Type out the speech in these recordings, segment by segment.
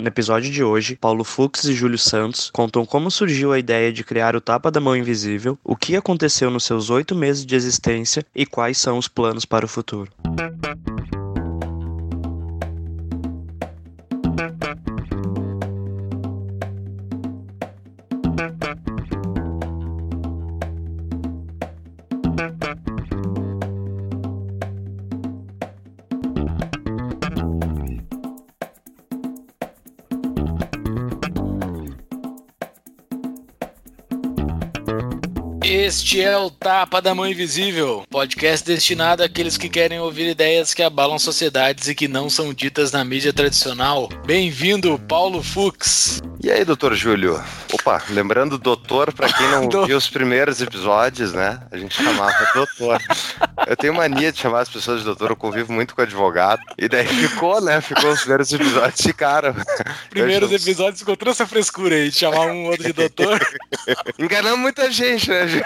No episódio de hoje, Paulo Fux e Júlio Santos contam como surgiu a ideia de criar o Tapa da Mão Invisível, o que aconteceu nos seus oito meses de existência e quais são os planos para o futuro. Este é o Tapa da Mão Invisível, podcast destinado àqueles que querem ouvir ideias que abalam sociedades e que não são ditas na mídia tradicional. Bem-vindo, Paulo Fux. E aí, doutor Júlio? Opa, lembrando doutor, para quem não viu os primeiros episódios, né? A gente chamava doutor. Eu tenho mania de chamar as pessoas de doutor, eu convivo muito com advogado. E daí ficou, né? Ficou os primeiros episódios ficaram. Primeiros episódios ficou toda essa frescura aí de chamar um outro de doutor. Enganamos muita gente, né?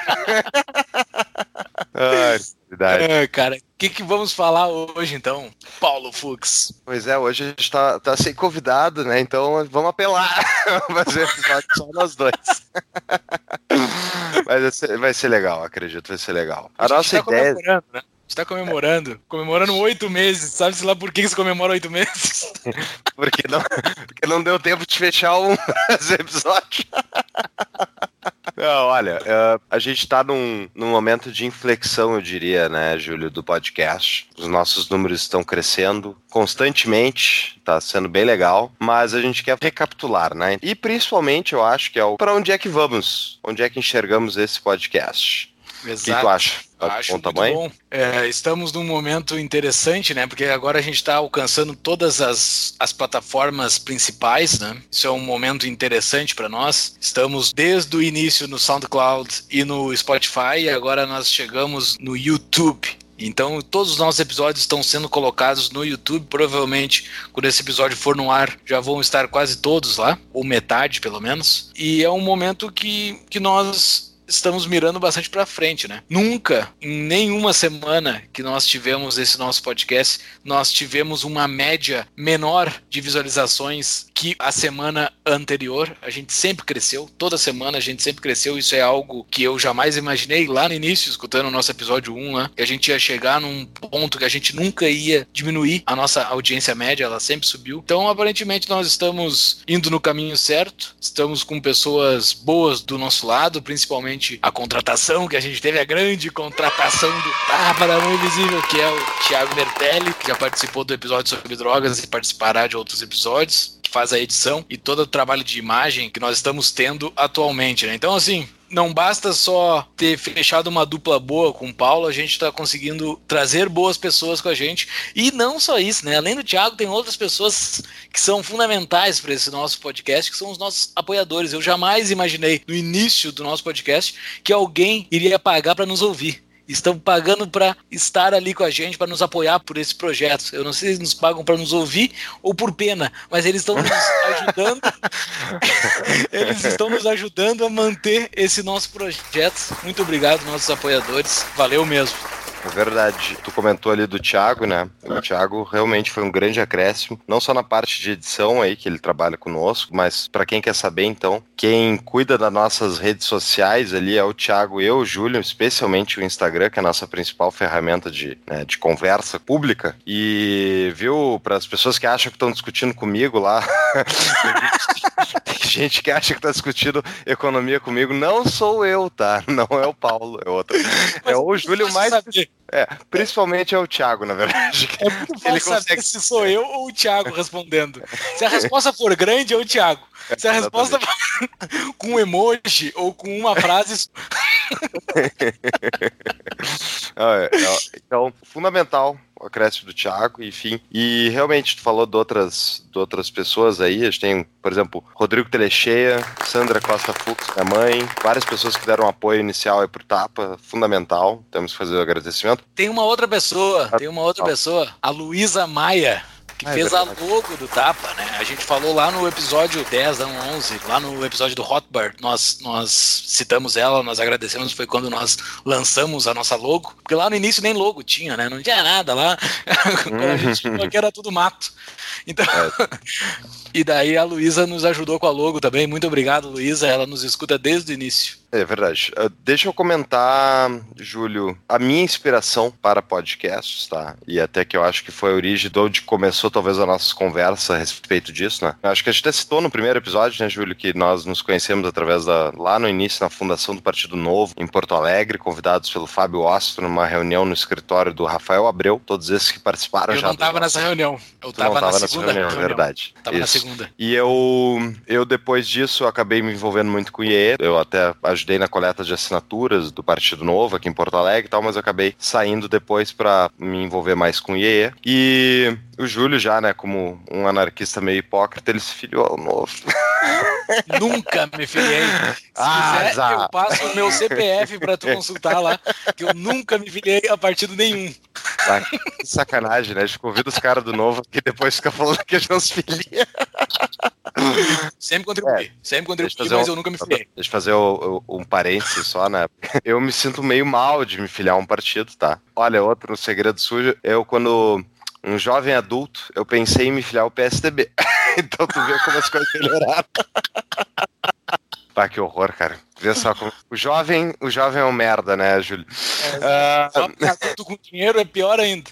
Ai, verdade. É, cara, o que, que vamos falar hoje então, Paulo Fux? Pois é, hoje a gente tá, tá sem convidado, né? Então vamos apelar. fazer episódio só nós dois. Mas vai ser, vai ser legal, acredito, vai ser legal. A, a nossa tá ideia. Né? A gente tá comemorando, comemorando oito meses. Sabe-se lá por que você comemora oito meses? porque, não, porque não deu tempo de fechar um episódio. Não, olha, uh, a gente está num, num momento de inflexão, eu diria, né, Júlio, do podcast. Os nossos números estão crescendo constantemente, está sendo bem legal, mas a gente quer recapitular, né? E principalmente eu acho que é o para onde é que vamos? Onde é que enxergamos esse podcast? Exato. O que tu acha? Tá Acho bom tamanho? Bom. É, estamos num momento interessante, né? Porque agora a gente está alcançando todas as, as plataformas principais, né? Isso é um momento interessante para nós. Estamos desde o início no SoundCloud e no Spotify, e agora nós chegamos no YouTube. Então, todos os nossos episódios estão sendo colocados no YouTube. Provavelmente, quando esse episódio for no ar, já vão estar quase todos lá, ou metade pelo menos. E é um momento que, que nós estamos mirando bastante para frente, né? Nunca, em nenhuma semana que nós tivemos esse nosso podcast, nós tivemos uma média menor de visualizações que a semana anterior. A gente sempre cresceu, toda semana a gente sempre cresceu. Isso é algo que eu jamais imaginei lá no início, escutando o nosso episódio 1, né? Que a gente ia chegar num ponto que a gente nunca ia diminuir a nossa audiência média, ela sempre subiu. Então, aparentemente, nós estamos indo no caminho certo, estamos com pessoas boas do nosso lado, principalmente a contratação que a gente teve, a grande contratação do Tapa da Mão Invisível, que é o Thiago Mertelli, que já participou do episódio sobre drogas e participará de outros episódios, que faz a edição e todo o trabalho de imagem que nós estamos tendo atualmente, né? Então, assim, não basta só ter fechado uma dupla boa com o Paulo, a gente está conseguindo trazer boas pessoas com a gente. E não só isso, né? Além do Thiago, tem outras pessoas que são fundamentais para esse nosso podcast, que são os nossos apoiadores. Eu jamais imaginei no início do nosso podcast que alguém iria pagar para nos ouvir estão pagando para estar ali com a gente, para nos apoiar por esse projeto. Eu não sei se eles nos pagam para nos ouvir ou por pena, mas eles estão nos ajudando. eles estão nos ajudando a manter esse nosso projeto. Muito obrigado, nossos apoiadores. Valeu mesmo. É verdade. Tu comentou ali do Thiago, né? O Thiago realmente foi um grande acréscimo, não só na parte de edição aí, que ele trabalha conosco, mas para quem quer saber, então, quem cuida das nossas redes sociais ali é o Thiago e eu, o Júlio, especialmente o Instagram, que é a nossa principal ferramenta de, né, de conversa pública. E, viu, para as pessoas que acham que estão discutindo comigo lá, tem gente que acha que está discutindo economia comigo, não sou eu, tá? Não é o Paulo, é outro. É o Júlio mais. Saber. É, principalmente é o Thiago, na verdade. É muito fácil Ele consegue... se sou eu ou o Thiago respondendo. Se a resposta for grande, é o Thiago. Se a resposta for com um emoji ou com uma frase. É, é, então, fundamental o acréscimo do Thiago, enfim. E realmente, tu falou de outras, de outras pessoas aí. A gente tem, por exemplo, Rodrigo Telecheia, Sandra Costa Fux, minha mãe, várias pessoas que deram apoio inicial aí pro Tapa, fundamental. Temos que fazer o agradecimento. Tem uma outra pessoa, tem uma outra pessoa, a Luísa Maia que é fez verdade. a logo do Tapa, né? A gente falou lá no episódio 10, não 11, lá no episódio do Hotbar, nós, nós citamos ela, nós agradecemos, foi quando nós lançamos a nossa logo, porque lá no início nem logo tinha, né? Não tinha nada lá, quando a gente tinha que era tudo mato. Então, é. e daí a Luísa nos ajudou com a logo também, muito obrigado Luísa, ela nos escuta desde o início. É verdade. Uh, deixa eu comentar, Júlio, a minha inspiração para podcasts, tá? E até que eu acho que foi a origem de onde começou talvez a nossa conversa a respeito disso, né? Eu acho que a gente até citou no primeiro episódio, né, Júlio, que nós nos conhecemos através da, lá no início, na fundação do Partido Novo, em Porto Alegre, convidados pelo Fábio Ostro, numa reunião no escritório do Rafael Abreu, todos esses que participaram eu já. Eu não estava nessa reunião. Eu estava na segunda reunião, reunião. verdade. Tava na segunda. E eu, eu depois disso, acabei me envolvendo muito com o IE, eu até ajudei na coleta de assinaturas do Partido Novo aqui em Porto Alegre e tal, mas eu acabei saindo depois para me envolver mais com o IE. E o Júlio já, né, como um anarquista meio hipócrita, ele se filiou ao Novo. Nunca me filiei. Se ah, quiser, eu passo o meu CPF para tu consultar lá, que eu nunca me filiei a partido nenhum. Ah, que sacanagem, né? A gente convida os caras do Novo que depois fica falando que a gente não se filia. Sempre contribuí, é, sempre contribuí, mas um, eu nunca me filiei. Deixa eu fazer o, um parênteses só, né? Eu me sinto meio mal de me filiar a um partido, tá? Olha, outro segredo sujo, eu quando um jovem adulto, eu pensei em me filiar ao PSDB. então tu vê como as coisas melhoraram. Pá, que horror, cara. Vê só como... O jovem, o jovem é um merda, né, Júlio? É, uh... adulto com dinheiro é pior ainda.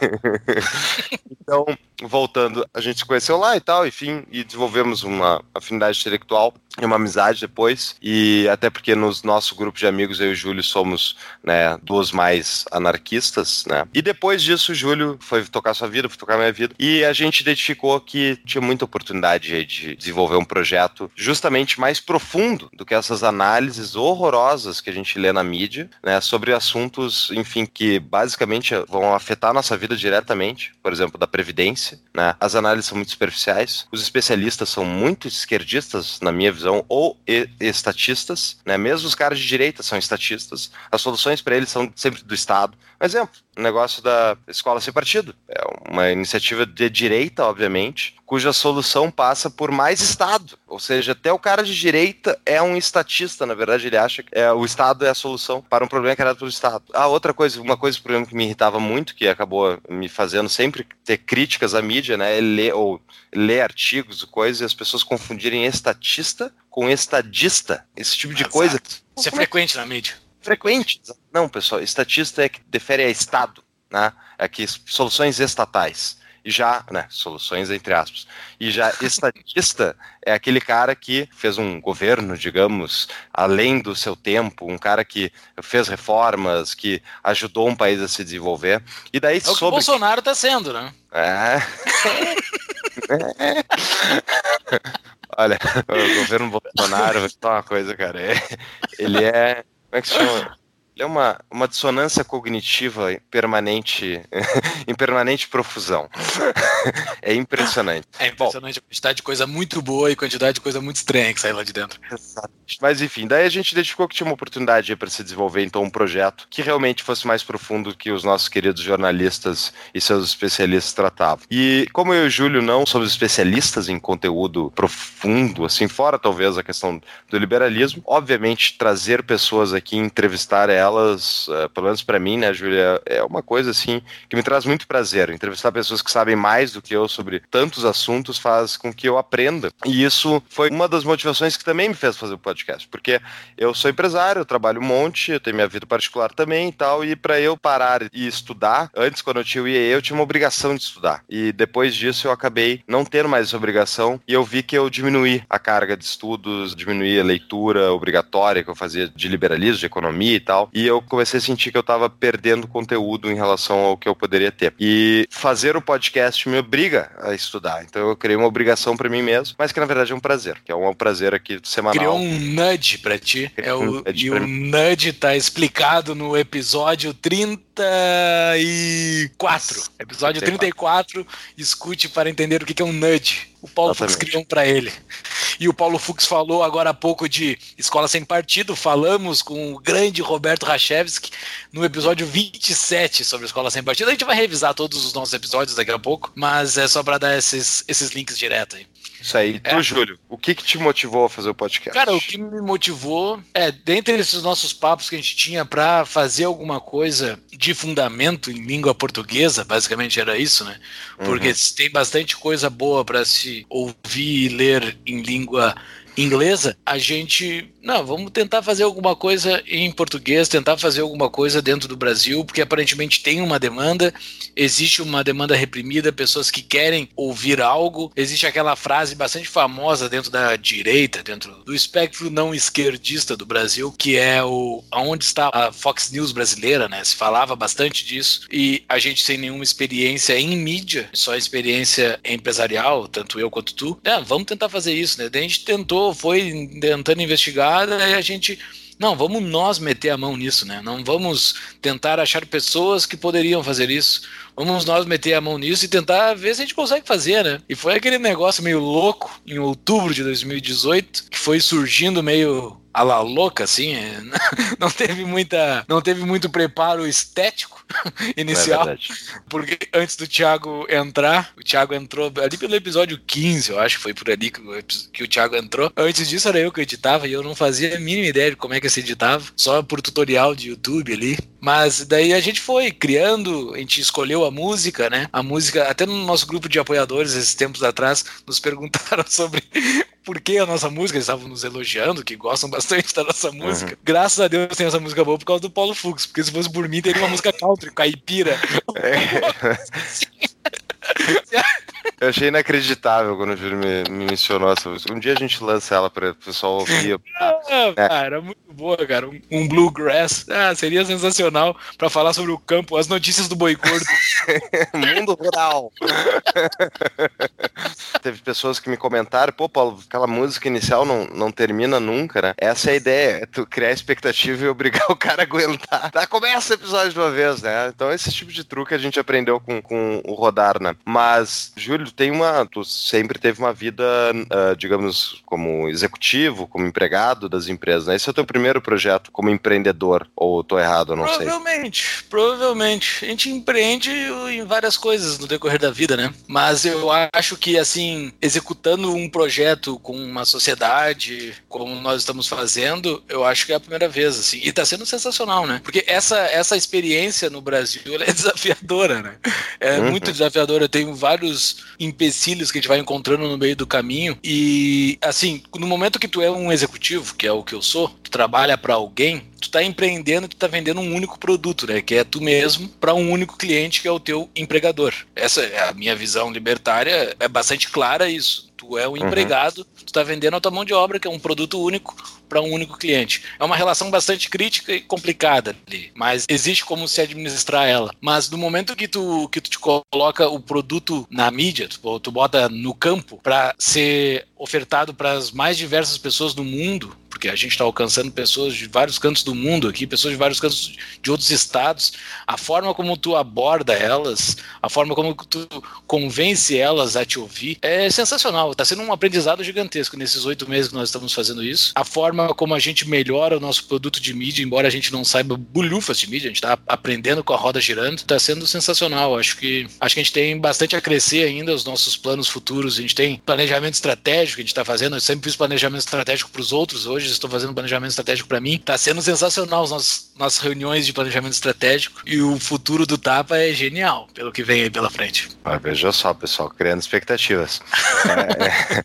então, voltando, a gente se conheceu lá e tal, enfim, e desenvolvemos uma afinidade intelectual e uma amizade depois. E até porque no nosso grupo de amigos, eu e o Júlio somos né, duas mais anarquistas, né? E depois disso, o Júlio foi tocar sua vida, foi tocar minha vida. E a gente identificou que tinha muita oportunidade de desenvolver um projeto justamente mais profundo do que essas análises horrorosas que a gente lê na mídia, né? Sobre assuntos, enfim, que basicamente vão afetar a nossa vida diretamente, por exemplo, da Previdência, né? As análises são muito superficiais, os especialistas são muito esquerdistas, na minha visão, ou estatistas, né? Mesmo os caras de direita são estatistas, as soluções para eles são sempre do Estado. Um exemplo, negócio da escola sem partido. É uma iniciativa de direita, obviamente, cuja solução passa por mais Estado. Ou seja, até o cara de direita é um estatista, na verdade, ele acha que é, o Estado é a solução para um problema criado pelo Estado. Ah, outra coisa, uma coisa, por exemplo, que me irritava muito, que acabou me fazendo sempre ter críticas à mídia, né? É ler, ou ler artigos, coisas, e as pessoas confundirem estatista com estadista. Esse tipo de Exato. coisa. Isso é frequente na mídia frequente. Não, pessoal, estatista é que defere a Estado, né? É que soluções estatais. E já, né, soluções entre aspas. E já estatista é aquele cara que fez um governo, digamos, além do seu tempo, um cara que fez reformas, que ajudou um país a se desenvolver. E daí é sobre... o que o Bolsonaro está sendo, né? É. Olha, o governo Bolsonaro, falar uma coisa, cara. Ele é como é que se chama? Ele é uma, uma dissonância cognitiva permanente, em permanente profusão. é impressionante. É impressionante Bom, a quantidade de coisa muito boa e quantidade de coisa muito estranha que sai lá de dentro. Mas enfim, daí a gente identificou que tinha uma oportunidade para se desenvolver então um projeto que realmente fosse mais profundo que os nossos queridos jornalistas e seus especialistas tratavam. E como eu e o Júlio não somos especialistas em conteúdo profundo, assim, fora talvez a questão do liberalismo, obviamente trazer pessoas aqui, entrevistar elas elas, uh, pelo menos para mim, né, Júlia, é uma coisa assim que me traz muito prazer. Entrevistar pessoas que sabem mais do que eu sobre tantos assuntos faz com que eu aprenda. E isso foi uma das motivações que também me fez fazer o podcast, porque eu sou empresário, eu trabalho um monte, eu tenho minha vida particular também e tal, e para eu parar e estudar, antes quando eu tinha o IE, eu tinha uma obrigação de estudar. E depois disso eu acabei não tendo mais essa obrigação e eu vi que eu diminuí a carga de estudos, diminuí a leitura obrigatória que eu fazia de liberalismo, de economia e tal e eu comecei a sentir que eu estava perdendo conteúdo em relação ao que eu poderia ter. E fazer o podcast me obriga a estudar. Então eu criei uma obrigação para mim mesmo, mas que na verdade é um prazer, que é um prazer aqui semanal. Criou um nudge para ti. É o, e o nudge tá explicado no episódio 34. Episódio 34, escute para entender o que é um nudge. O Paulo Fux criou um para ele. E o Paulo Fux falou agora há pouco de Escola Sem Partido. Falamos com o grande Roberto Rachevski no episódio 27 sobre Escola Sem Partido. A gente vai revisar todos os nossos episódios daqui a pouco, mas é só para dar esses, esses links direto aí. Isso aí. Tu, é. Júlio, o que que te motivou a fazer o podcast? Cara, o que me motivou é, dentre esses nossos papos que a gente tinha para fazer alguma coisa de fundamento em língua portuguesa, basicamente era isso, né? Porque uhum. tem bastante coisa boa para se ouvir e ler em língua inglesa, a gente não, vamos tentar fazer alguma coisa em português, tentar fazer alguma coisa dentro do Brasil, porque aparentemente tem uma demanda, existe uma demanda reprimida, pessoas que querem ouvir algo. Existe aquela frase bastante famosa dentro da direita, dentro do espectro não esquerdista do Brasil, que é o aonde está a Fox News brasileira, né? Se falava bastante disso e a gente sem nenhuma experiência em mídia, só experiência empresarial, tanto eu quanto tu. É, vamos tentar fazer isso, né? Daí a gente tentou, foi tentando investigar aí a gente não, vamos nós meter a mão nisso, né? Não vamos tentar achar pessoas que poderiam fazer isso. Vamos nós meter a mão nisso e tentar ver se a gente consegue fazer, né? E foi aquele negócio meio louco em outubro de 2018 que foi surgindo meio a la louca, assim, é, não teve muita, não teve muito preparo estético inicial, é porque antes do Thiago entrar, o Thiago entrou ali pelo episódio 15, eu acho que foi por ali que o, que o Thiago entrou. Antes disso era eu que editava e eu não fazia a mínima ideia de como é que se editava, só por tutorial de YouTube ali. Mas daí a gente foi criando, a gente escolheu a música, né? A música, até no nosso grupo de apoiadores, esses tempos atrás, nos perguntaram sobre por que a nossa música, eles estavam nos elogiando, que gostam bastante da nossa música. Uhum. Graças a Deus tem essa música boa por causa do Paulo Fux, porque se fosse por mim, teria uma música country, caipira. É. Eu achei inacreditável quando o Júlio me, me mencionou essa música. Um dia a gente lança ela para o pessoal ouvir. Ah, é. Cara, muito boa, cara. Um, um bluegrass. Ah, seria sensacional para falar sobre o campo, as notícias do boi gordo. Mundo rural. Teve pessoas que me comentaram, pô, Paulo, aquela música inicial não, não termina nunca, né? Essa é a ideia, é tu criar expectativa e obrigar o cara a aguentar. Tá, começa o episódio de uma vez, né? Então esse tipo de truque a gente aprendeu com, com o Rodar, né? Mas, Júlio, tem uma. Tu sempre teve uma vida, uh, digamos, como executivo, como empregado das empresas, né? Esse é o teu primeiro projeto como empreendedor, ou tô errado, eu não provavelmente, sei. Provavelmente, provavelmente. A gente empreende em várias coisas no decorrer da vida, né? Mas eu acho que, assim, executando um projeto com uma sociedade, como nós estamos fazendo, eu acho que é a primeira vez, assim. E tá sendo sensacional, né? Porque essa, essa experiência no Brasil é desafiadora, né? É uhum. muito desafiadora. Eu tenho vários empecilhos que a gente vai encontrando no meio do caminho. E, assim, no momento que tu é um executivo, que é o que eu sou, tu trabalha para alguém, tu tá empreendendo, tu tá vendendo um único produto, né? Que é tu mesmo para um único cliente que é o teu empregador. Essa é a minha visão libertária, é bastante clara isso. Tu é um uhum. empregado, tu tá vendendo a tua mão de obra, que é um produto único para um único cliente. É uma relação bastante crítica e complicada ali, mas existe como se administrar ela. Mas no momento que tu, que tu te coloca o produto na mídia, tu, tu bota no campo para ser ofertado para as mais diversas pessoas do mundo, porque a gente está alcançando pessoas de vários cantos do mundo aqui, pessoas de vários cantos de outros estados. A forma como tu aborda elas, a forma como tu convence elas a te ouvir, é sensacional. Está sendo um aprendizado gigantesco nesses oito meses que nós estamos fazendo isso. A forma como a gente melhora o nosso produto de mídia, embora a gente não saiba bulhufas de mídia, a gente está aprendendo com a roda girando, está sendo sensacional. Acho que acho que a gente tem bastante a crescer ainda os nossos planos futuros. A gente tem planejamento estratégico que a gente está fazendo. Eu sempre fiz planejamento estratégico para os outros. Hoje estou fazendo planejamento estratégico para mim. Está sendo sensacional as nossas, nossas reuniões de planejamento estratégico e o futuro do Tapa é genial, pelo que vem aí pela frente. Ah, veja só, pessoal, criando expectativas. é,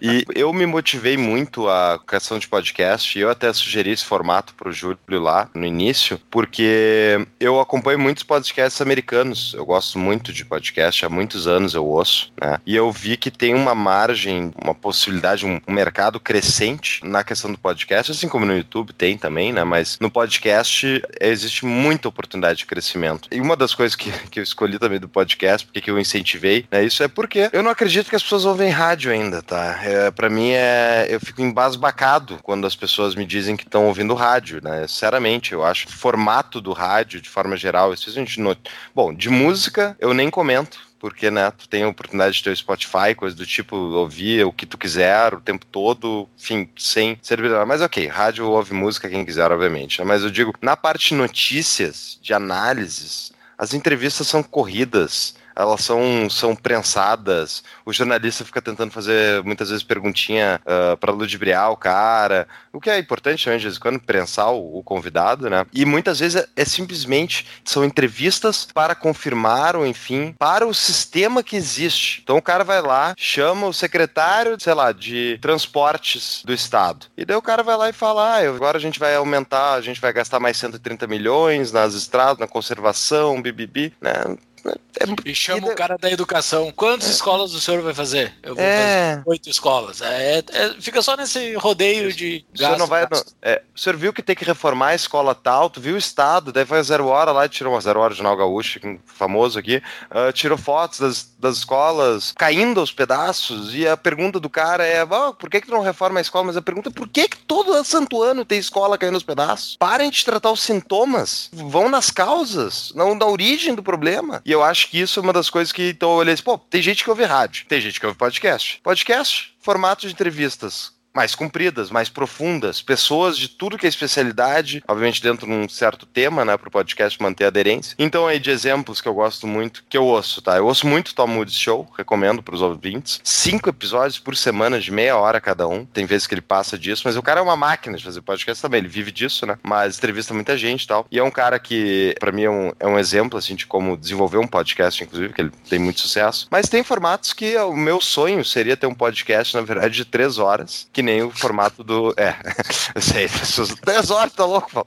e eu me motivei muito a criação de podcast e eu até sugeri esse formato para o Júlio lá no início, porque eu acompanho muitos podcasts americanos. Eu gosto muito de podcast, há muitos anos eu ouço, né? E eu vi que tem uma margem, uma possibilidade, um, um mercado crescente na questão do podcast, assim como no YouTube tem também, né? Mas no podcast existe muita oportunidade de crescimento. E uma das coisas que, que eu escolhi também do podcast, porque que eu incentivei, né? Isso é porque eu não acredito que as pessoas ouvem rádio ainda, tá? É, para mim é. Eu fico embasbacado quando as pessoas me dizem que estão ouvindo rádio, né? Sinceramente, eu acho o formato do rádio, de forma geral, especialmente no. Bom, de música eu nem comento porque, né, tu tem a oportunidade de ter o Spotify, coisa do tipo, ouvir o que tu quiser o tempo todo, enfim, sem ser Mas ok, rádio ouve música quem quiser, obviamente. Né? Mas eu digo, na parte notícias, de análises, as entrevistas são corridas elas são, são prensadas. O jornalista fica tentando fazer muitas vezes perguntinha uh, ah, para ludibriar o cara, o que é importante também, de vez em quando, prensar o, o convidado, né? E muitas vezes é, é, simplesmente são entrevistas para confirmar, ou enfim, para o sistema que existe. Então o cara vai lá, chama o secretário, sei lá, de transportes do estado. E daí o cara vai lá e fala: ah, agora a gente vai aumentar, a gente vai gastar mais 130 milhões nas estradas, na conservação, bibibi, né? É, e chama o cara da educação. Quantas é. escolas o senhor vai fazer? Eu vou é. fazer oito escolas. É, é, fica só nesse rodeio de gasto. O senhor, não vai, não, é, o senhor viu que tem que reformar a escola tal, tu viu o estado, daí foi a Zero Hora lá e tirou uma Zero Hora de Nau Gaúcho, famoso aqui, uh, tirou fotos das, das escolas caindo aos pedaços, e a pergunta do cara é, oh, por que que tu não reforma a escola? Mas a pergunta é, por que que todo santo ano tem escola caindo aos pedaços? Parem de tratar os sintomas, vão nas causas, não na origem do problema. E eu acho que isso é uma das coisas que então eu olhei assim, pô, tem gente que ouve rádio, tem gente que ouve podcast. Podcast, formato de entrevistas mais compridas, mais profundas, pessoas de tudo que é especialidade, obviamente dentro de um certo tema, né, para o podcast manter aderência. Então aí de exemplos que eu gosto muito, que eu ouço, tá? Eu ouço muito Tom Woods Show, recomendo para os ouvintes. Cinco episódios por semana de meia hora cada um. Tem vezes que ele passa disso, mas o cara é uma máquina de fazer podcast também, ele vive disso, né? Mas entrevista muita gente e tal. E é um cara que, para mim, é um, é um exemplo, assim, de como desenvolver um podcast, inclusive, que ele tem muito sucesso. Mas tem formatos que o meu sonho seria ter um podcast, na verdade, de três horas, que que nem o formato do. É, eu. Três horas, tá louco, pô.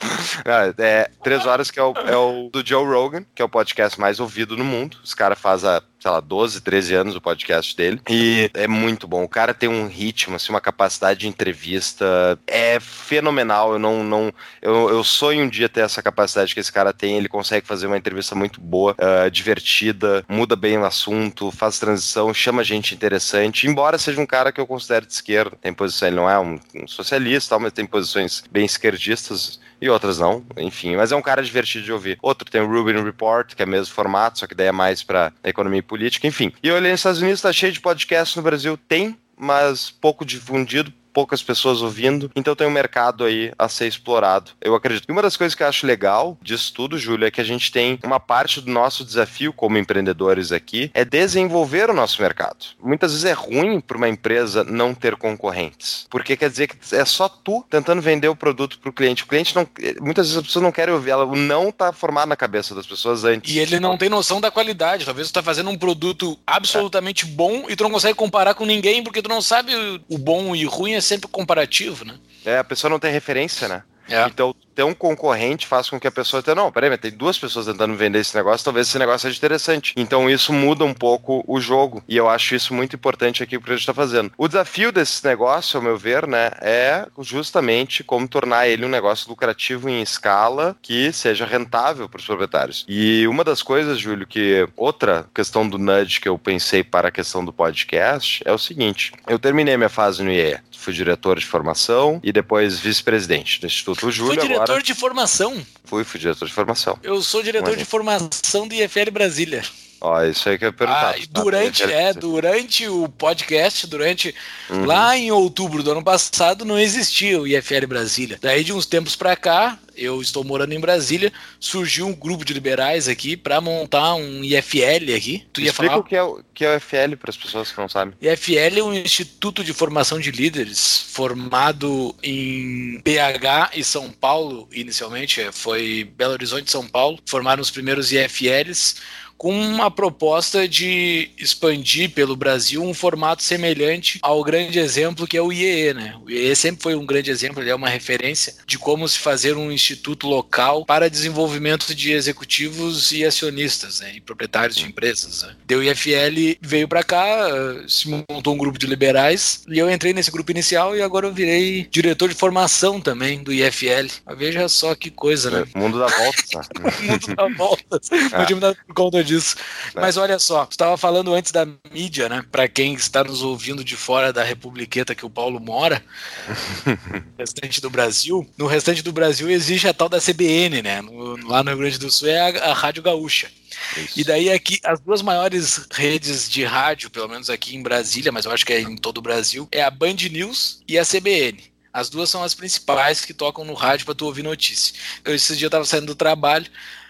É, três horas que é o, é o do Joe Rogan, que é o podcast mais ouvido no mundo. Os caras fazem a sei lá, 12, 13 anos o podcast dele. E é muito bom. O cara tem um ritmo, assim, uma capacidade de entrevista. É fenomenal. Eu não. não eu, eu sonho um dia ter essa capacidade que esse cara tem. Ele consegue fazer uma entrevista muito boa, uh, divertida, muda bem o assunto, faz transição, chama gente interessante. Embora seja um cara que eu considero de esquerda. Tem posição, ele não é um, um socialista, mas tem posições bem esquerdistas e outras não, enfim, mas é um cara divertido de ouvir. Outro tem o Rubin Report, que é mesmo formato, só que daí é mais para economia e política, enfim. E eu olhei nos Estados Unidos, tá cheio de podcast no Brasil, tem, mas pouco difundido, poucas pessoas ouvindo, então tem um mercado aí a ser explorado. Eu acredito. E uma das coisas que eu acho legal disso tudo, Júlio, é que a gente tem uma parte do nosso desafio como empreendedores aqui é desenvolver o nosso mercado. Muitas vezes é ruim para uma empresa não ter concorrentes, porque quer dizer que é só tu tentando vender o produto para o cliente. O cliente não, muitas vezes as pessoas não querem ouvir, ela, não está formado na cabeça das pessoas antes. E ele não tem noção da qualidade. Talvez tu está fazendo um produto absolutamente é. bom e tu não consegue comparar com ninguém porque tu não sabe o bom e ruim é sempre comparativo, né? É, a pessoa não tem referência, né? É. Então, ter um concorrente faz com que a pessoa tenha, não, peraí, mas tem duas pessoas tentando vender esse negócio, talvez esse negócio seja interessante. Então isso muda um pouco o jogo. E eu acho isso muito importante aqui o que a gente está fazendo. O desafio desse negócio, ao meu ver, né, é justamente como tornar ele um negócio lucrativo em escala que seja rentável para os proprietários. E uma das coisas, Júlio, que outra questão do nudge que eu pensei para a questão do podcast é o seguinte: eu terminei minha fase no IE, fui diretor de formação e depois vice-presidente do Instituto Júlio. Foi diretor agora... de formação? Fui, fui diretor de formação. Eu sou diretor de formação do IFL Brasília. Ó, isso aí que eu ia perguntar. Ah, durante, é, durante o podcast, durante uhum. lá em outubro do ano passado, não existia o IFL Brasília. Daí de uns tempos para cá, eu estou morando em Brasília, surgiu um grupo de liberais aqui para montar um IFL aqui. Tu ia Explica falar? o que é o, que é o IFL para as pessoas que não sabem. IFL é um instituto de formação de líderes formado em BH e São Paulo inicialmente, é, foi Belo Horizonte e São Paulo, formaram os primeiros IFLs com uma proposta de expandir pelo Brasil um formato semelhante ao grande exemplo que é o IEE, né? O IEE sempre foi um grande exemplo, ele é uma referência de como se fazer um instituto local para desenvolvimento de executivos e acionistas, né? E proprietários de empresas. Né? Deu IFL veio para cá, se montou um grupo de liberais e eu entrei nesse grupo inicial e agora eu virei diretor de formação também do IFL. Mas veja só que coisa, né? O mundo dá volta. o mundo dá volta. É. Não tinha por conta cima disso. É. Mas olha só, estava falando antes da mídia, né? Para quem está nos ouvindo de fora da republiqueta que o Paulo mora, no restante do Brasil, no restante do Brasil existe a tal da CBN, né? No, lá no Rio Grande do Sul é a, a Rádio Gaúcha. Isso. E daí aqui, as duas maiores redes de rádio, pelo menos aqui em Brasília, mas eu acho que é em todo o Brasil, é a Band News e a CBN. As duas são as principais que tocam no rádio para tu ouvir notícia. Eu, esses dias eu tava saindo do trabalho,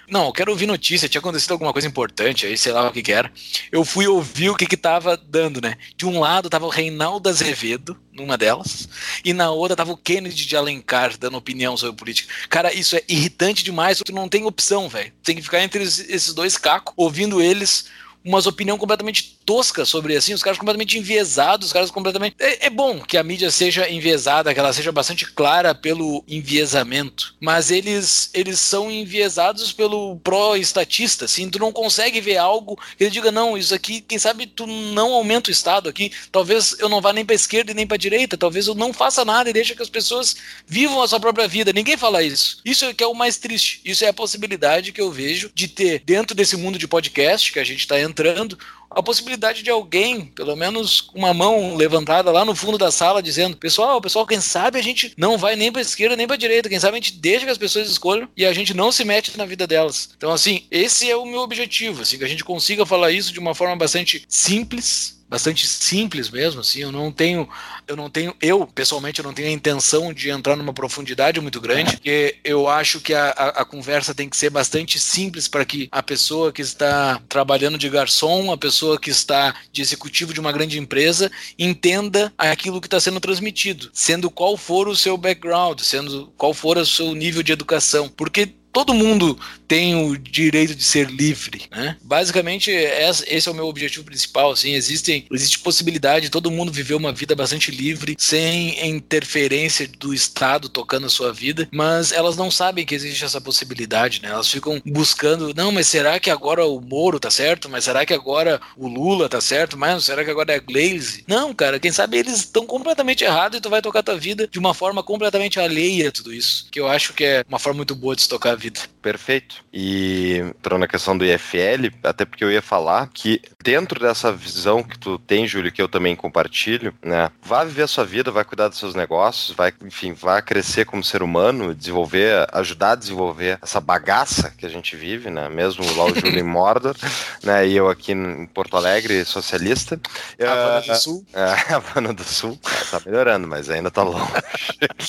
não, eu quero ouvir notícia, tinha acontecido alguma coisa importante aí, sei lá o que que era. Eu fui ouvir o que que tava dando, né? De um lado tava o Reinaldo Azevedo, numa delas, e na outra tava o Kennedy de Alencar dando opinião sobre política. Cara, isso é irritante demais, tu não tem opção, velho. Tem que ficar entre esses dois cacos, ouvindo eles umas opiniões completamente toscas sobre assim, os caras completamente enviesados, os caras completamente. É, é, bom que a mídia seja enviesada, que ela seja bastante clara pelo enviesamento, mas eles eles são enviesados pelo pró-estatista, assim, tu não consegue ver algo que ele diga, não, isso aqui, quem sabe tu não aumenta o Estado aqui, talvez eu não vá nem para esquerda e nem para direita, talvez eu não faça nada e deixe que as pessoas vivam a sua própria vida. Ninguém fala isso. Isso é que é o mais triste. Isso é a possibilidade que eu vejo de ter dentro desse mundo de podcast que a gente está entrando, a possibilidade de alguém, pelo menos uma mão levantada lá no fundo da sala, dizendo: Pessoal, pessoal, quem sabe a gente não vai nem para esquerda nem para direita, quem sabe a gente deixa que as pessoas escolham e a gente não se mete na vida delas. Então, assim, esse é o meu objetivo, assim, que a gente consiga falar isso de uma forma bastante simples, bastante simples mesmo, assim, eu não tenho, eu não tenho, eu pessoalmente eu não tenho a intenção de entrar numa profundidade muito grande, porque eu acho que a, a, a conversa tem que ser bastante simples para que a pessoa que está trabalhando de garçom, a pessoa que está de executivo de uma grande empresa, entenda aquilo que está sendo transmitido, sendo qual for o seu background, sendo qual for o seu nível de educação, porque todo mundo tem o direito de ser livre, né? Basicamente, esse é o meu objetivo principal, assim, existem, existe possibilidade de todo mundo viver uma vida bastante livre, sem interferência do Estado tocando a sua vida, mas elas não sabem que existe essa possibilidade, né? Elas ficam buscando, não, mas será que agora o Moro tá certo? Mas será que agora o Lula tá certo? Mas será que agora é a Glaze? Não, cara, quem sabe eles estão completamente errados e tu vai tocar tua vida de uma forma completamente alheia a tudo isso, que eu acho que é uma forma muito boa de se tocar a. Perfeito. E entrou na questão do IFL, até porque eu ia falar que dentro dessa visão que tu tem, Júlio, que eu também compartilho, né? Vá viver a sua vida, vai cuidar dos seus negócios, vai, enfim, vai crescer como ser humano, desenvolver, ajudar a desenvolver essa bagaça que a gente vive, né? Mesmo lá o Júlio em Mordor, né? E eu aqui em Porto Alegre, socialista. Havana uh, do Sul. É, Havana do Sul. Tá melhorando, mas ainda tá longe.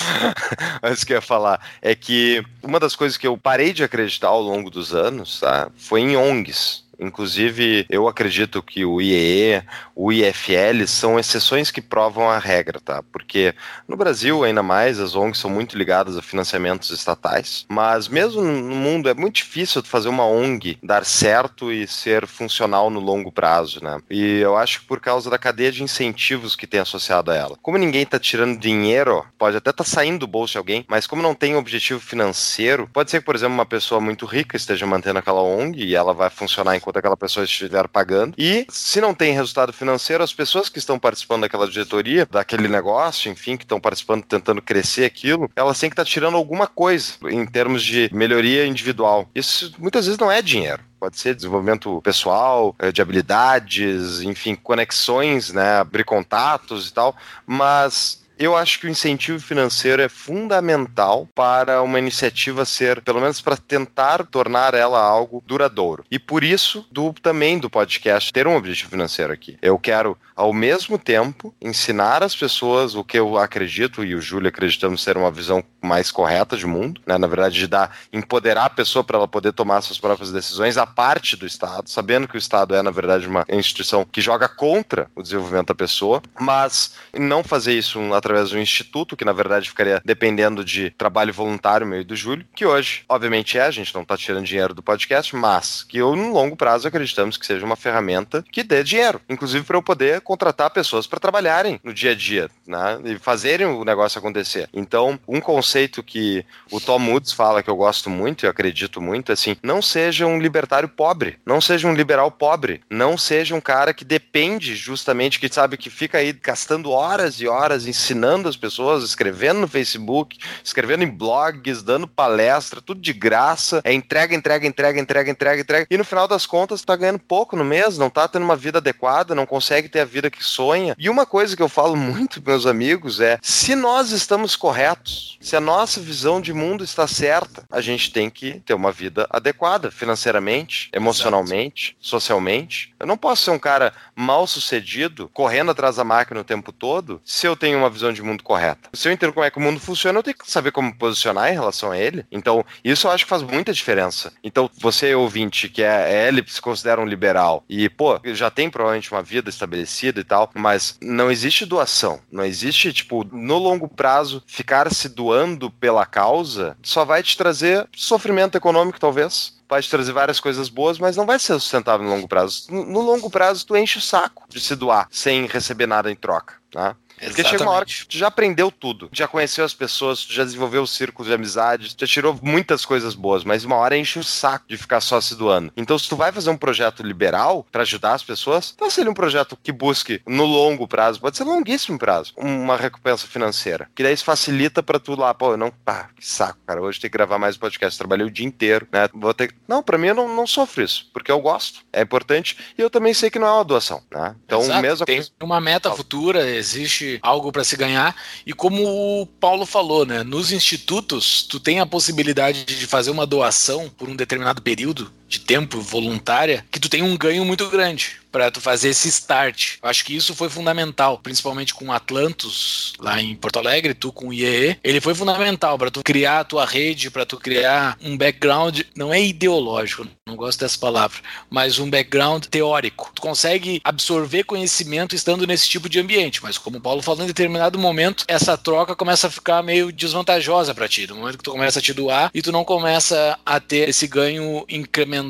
mas o que eu ia falar é que uma das coisas que eu parei de acreditar ao longo dos anos tá, foi em ONGs. Inclusive, eu acredito que o IEE, o IFL são exceções que provam a regra, tá? Porque no Brasil, ainda mais, as ONGs são muito ligadas a financiamentos estatais, mas mesmo no mundo é muito difícil fazer uma ONG dar certo e ser funcional no longo prazo, né? E eu acho que por causa da cadeia de incentivos que tem associado a ela. Como ninguém tá tirando dinheiro, pode até tá saindo do bolso de alguém, mas como não tem objetivo financeiro, pode ser que, por exemplo, uma pessoa muito rica esteja mantendo aquela ONG e ela vai funcionar enquanto aquela pessoa estiver pagando. E se não tem resultado financeiro, as pessoas que estão participando daquela diretoria, daquele negócio, enfim, que estão participando, tentando crescer aquilo, elas têm que estar tirando alguma coisa em termos de melhoria individual. Isso muitas vezes não é dinheiro pode ser desenvolvimento pessoal, eh, de habilidades, enfim, conexões, né, abrir contatos e tal, mas eu acho que o incentivo financeiro é fundamental para uma iniciativa ser, pelo menos para tentar tornar ela algo duradouro. E por isso, do também do podcast ter um objetivo financeiro aqui. Eu quero, ao mesmo tempo, ensinar as pessoas o que eu acredito e o Júlio acreditamos ser uma visão mais correta de mundo, né? na verdade, de dar, empoderar a pessoa para ela poder tomar suas próprias decisões, a parte do Estado, sabendo que o Estado é, na verdade, uma instituição que joga contra o desenvolvimento da pessoa, mas não fazer isso através de um instituto, que na verdade ficaria dependendo de trabalho voluntário meio do Júlio, que hoje, obviamente, é, a gente não está tirando dinheiro do podcast, mas que eu, no longo prazo, acreditamos que seja uma ferramenta que dê dinheiro, inclusive para eu poder contratar pessoas para trabalharem no dia a dia, né? E fazerem o negócio acontecer. Então, um conceito que o Tom Woods fala que eu gosto muito e acredito muito, é assim, não seja um libertário pobre, não seja um liberal pobre, não seja um cara que depende justamente, que sabe que fica aí gastando horas e horas ensinando ensinando as pessoas, escrevendo no Facebook, escrevendo em blogs, dando palestra, tudo de graça. É entrega, entrega, entrega, entrega, entrega, entrega. E no final das contas, tá ganhando pouco no mês, não tá tendo uma vida adequada, não consegue ter a vida que sonha. E uma coisa que eu falo muito para meus amigos é: se nós estamos corretos, se a nossa visão de mundo está certa, a gente tem que ter uma vida adequada financeiramente, emocionalmente, Exato. socialmente. Eu não posso ser um cara mal sucedido, correndo atrás da máquina o tempo todo, se eu tenho uma visão de mundo correta. Se eu entendo como é que o mundo funciona, eu tenho que saber como posicionar em relação a ele. Então, isso eu acho que faz muita diferença. Então, você ouvinte que é, é ele se considera um liberal e, pô, já tem provavelmente uma vida estabelecida e tal, mas não existe doação. Não existe, tipo, no longo prazo, ficar se doando pela causa só vai te trazer sofrimento econômico, talvez pode trazer várias coisas boas, mas não vai ser sustentável no longo prazo. No, longo prazo, tu enche o saco de se doar sem receber nada em troca. Né? Porque Exatamente. chega uma hora que tu já aprendeu tudo, já conheceu as pessoas, tu já desenvolveu o círculo de amizades, já tirou muitas coisas boas, mas uma hora enche o saco de ficar só se doando. Então, se tu vai fazer um projeto liberal para ajudar as pessoas, então seria um projeto que busque no longo prazo, pode ser longuíssimo prazo, uma recompensa financeira. Que daí isso facilita para tu lá, pô, não, pá, que saco, cara, hoje tem que gravar mais podcast, trabalhei o dia inteiro, né? Vou ter Não, para mim eu não, não sofro isso, porque eu gosto, é importante e eu também sei que não é uma doação, né? Então, Exato. mesmo tem uma meta futura, existe algo para se ganhar. E como o Paulo falou, né, nos institutos, tu tem a possibilidade de fazer uma doação por um determinado período de tempo voluntária, que tu tem um ganho muito grande para tu fazer esse start. Eu acho que isso foi fundamental, principalmente com Atlantos lá em Porto Alegre, tu com o IEE. Ele foi fundamental para tu criar a tua rede, para tu criar um background, não é ideológico, não gosto dessa palavra, mas um background teórico. Tu consegue absorver conhecimento estando nesse tipo de ambiente, mas como o Paulo falou, em determinado momento essa troca começa a ficar meio desvantajosa para ti. No momento que tu começa a te doar e tu não começa a ter esse ganho incremental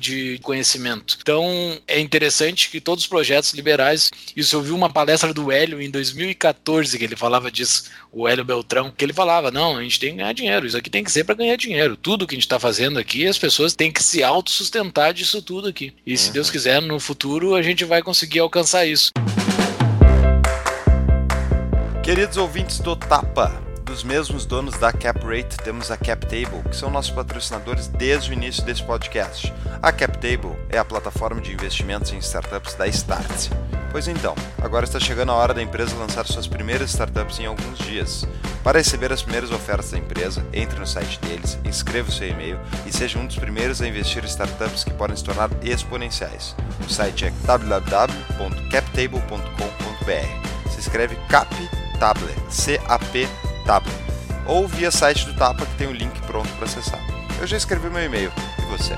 de conhecimento. Então é interessante que todos os projetos liberais, isso eu vi uma palestra do Hélio em 2014 que ele falava disso, o Hélio Beltrão, que ele falava: não, a gente tem que ganhar dinheiro, isso aqui tem que ser para ganhar dinheiro. Tudo que a gente está fazendo aqui, as pessoas têm que se autossustentar disso tudo aqui. E uhum. se Deus quiser, no futuro a gente vai conseguir alcançar isso. Queridos ouvintes do Tapa, dos mesmos donos da CapRate, temos a CapTable, que são nossos patrocinadores desde o início desse podcast. A CapTable é a plataforma de investimentos em startups da Start. Pois então, agora está chegando a hora da empresa lançar suas primeiras startups em alguns dias. Para receber as primeiras ofertas da empresa, entre no site deles, inscreva o seu e-mail e seja um dos primeiros a investir em startups que podem se tornar exponenciais. O site é www.captable.com.br. Se escreve CapTable, C-A-P Tapa, ou via site do Tapa que tem o link pronto para acessar. Eu já escrevi meu e-mail. E você?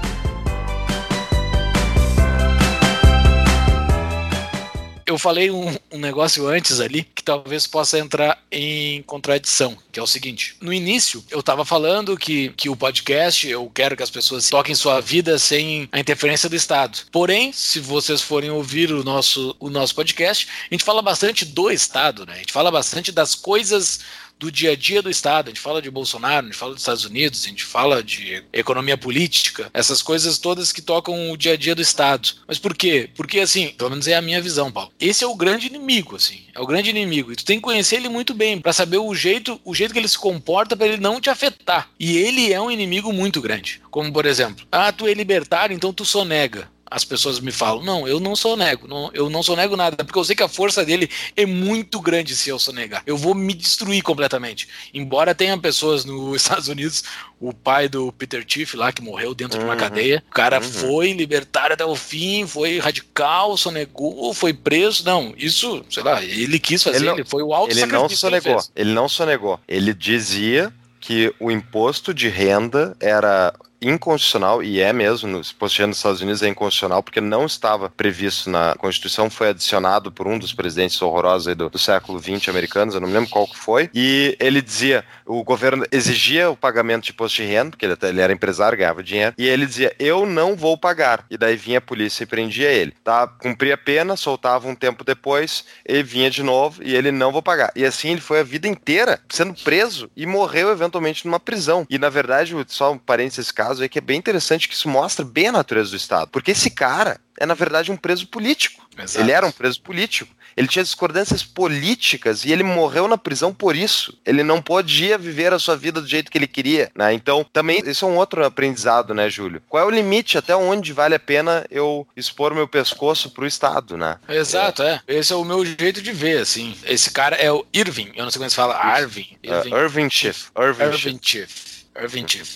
eu falei um, um, negócio antes ali que talvez possa entrar em contradição, que é o seguinte: no início eu estava falando que, que o podcast eu quero que as pessoas toquem sua vida sem a interferência do Estado. Porém, se vocês forem ouvir o nosso, o nosso podcast, a gente fala bastante do Estado, né? A gente fala bastante das coisas do dia a dia do Estado. A gente fala de Bolsonaro, a gente fala dos Estados Unidos, a gente fala de economia política, essas coisas todas que tocam o dia a dia do Estado. Mas por quê? Porque, assim, pelo menos é a minha visão, Paulo. Esse é o grande inimigo, assim. É o grande inimigo. E tu tem que conhecer ele muito bem para saber o jeito, o jeito que ele se comporta para ele não te afetar. E ele é um inimigo muito grande. Como, por exemplo, ah, tu é libertário, então tu sonega as pessoas me falam, não, eu não sou nego, não, eu não sou nego nada, porque eu sei que a força dele é muito grande se eu sonegar. Eu vou me destruir completamente. Embora tenha pessoas nos Estados Unidos, o pai do Peter Tiff lá, que morreu dentro uhum. de uma uhum. cadeia, o cara uhum. foi libertário até o fim, foi radical, sonegou, foi preso. Não, isso, sei lá, ele quis fazer, ele, não, ele foi o alto Ele não sonegou, ele não sonegou. Ele dizia que o imposto de renda era inconstitucional, e é mesmo, de renda nos Estados Unidos é inconstitucional, porque não estava previsto na Constituição, foi adicionado por um dos presidentes horrorosos do, do, século XX americanos, eu não me lembro qual que foi, e ele dizia, o governo exigia o pagamento de imposto de renda, porque ele, ele era empresário, ganhava dinheiro, e ele dizia, eu não vou pagar, e daí vinha a polícia e prendia ele, tá? Cumpria a pena, soltava um tempo depois, ele vinha de novo, e ele não vou pagar. E assim ele foi a vida inteira sendo preso e morreu eventualmente numa prisão. E na verdade, só um parênteses, caso aí que é bem interessante, que isso mostra bem a natureza do Estado. Porque esse cara é, na verdade, um preso político. Exato. Ele era um preso político. Ele tinha discordâncias políticas e ele morreu na prisão por isso. Ele não podia viver a sua vida do jeito que ele queria, né? Então, também, isso é um outro aprendizado, né, Júlio? Qual é o limite até onde vale a pena eu expor meu pescoço pro Estado, né? Exato, é. é. Esse é o meu jeito de ver, assim. Esse cara é o Irving, eu não sei como se fala, Arvin. Irving, uh, Irving Schiff. Irving, Irving Schiff. Schiff.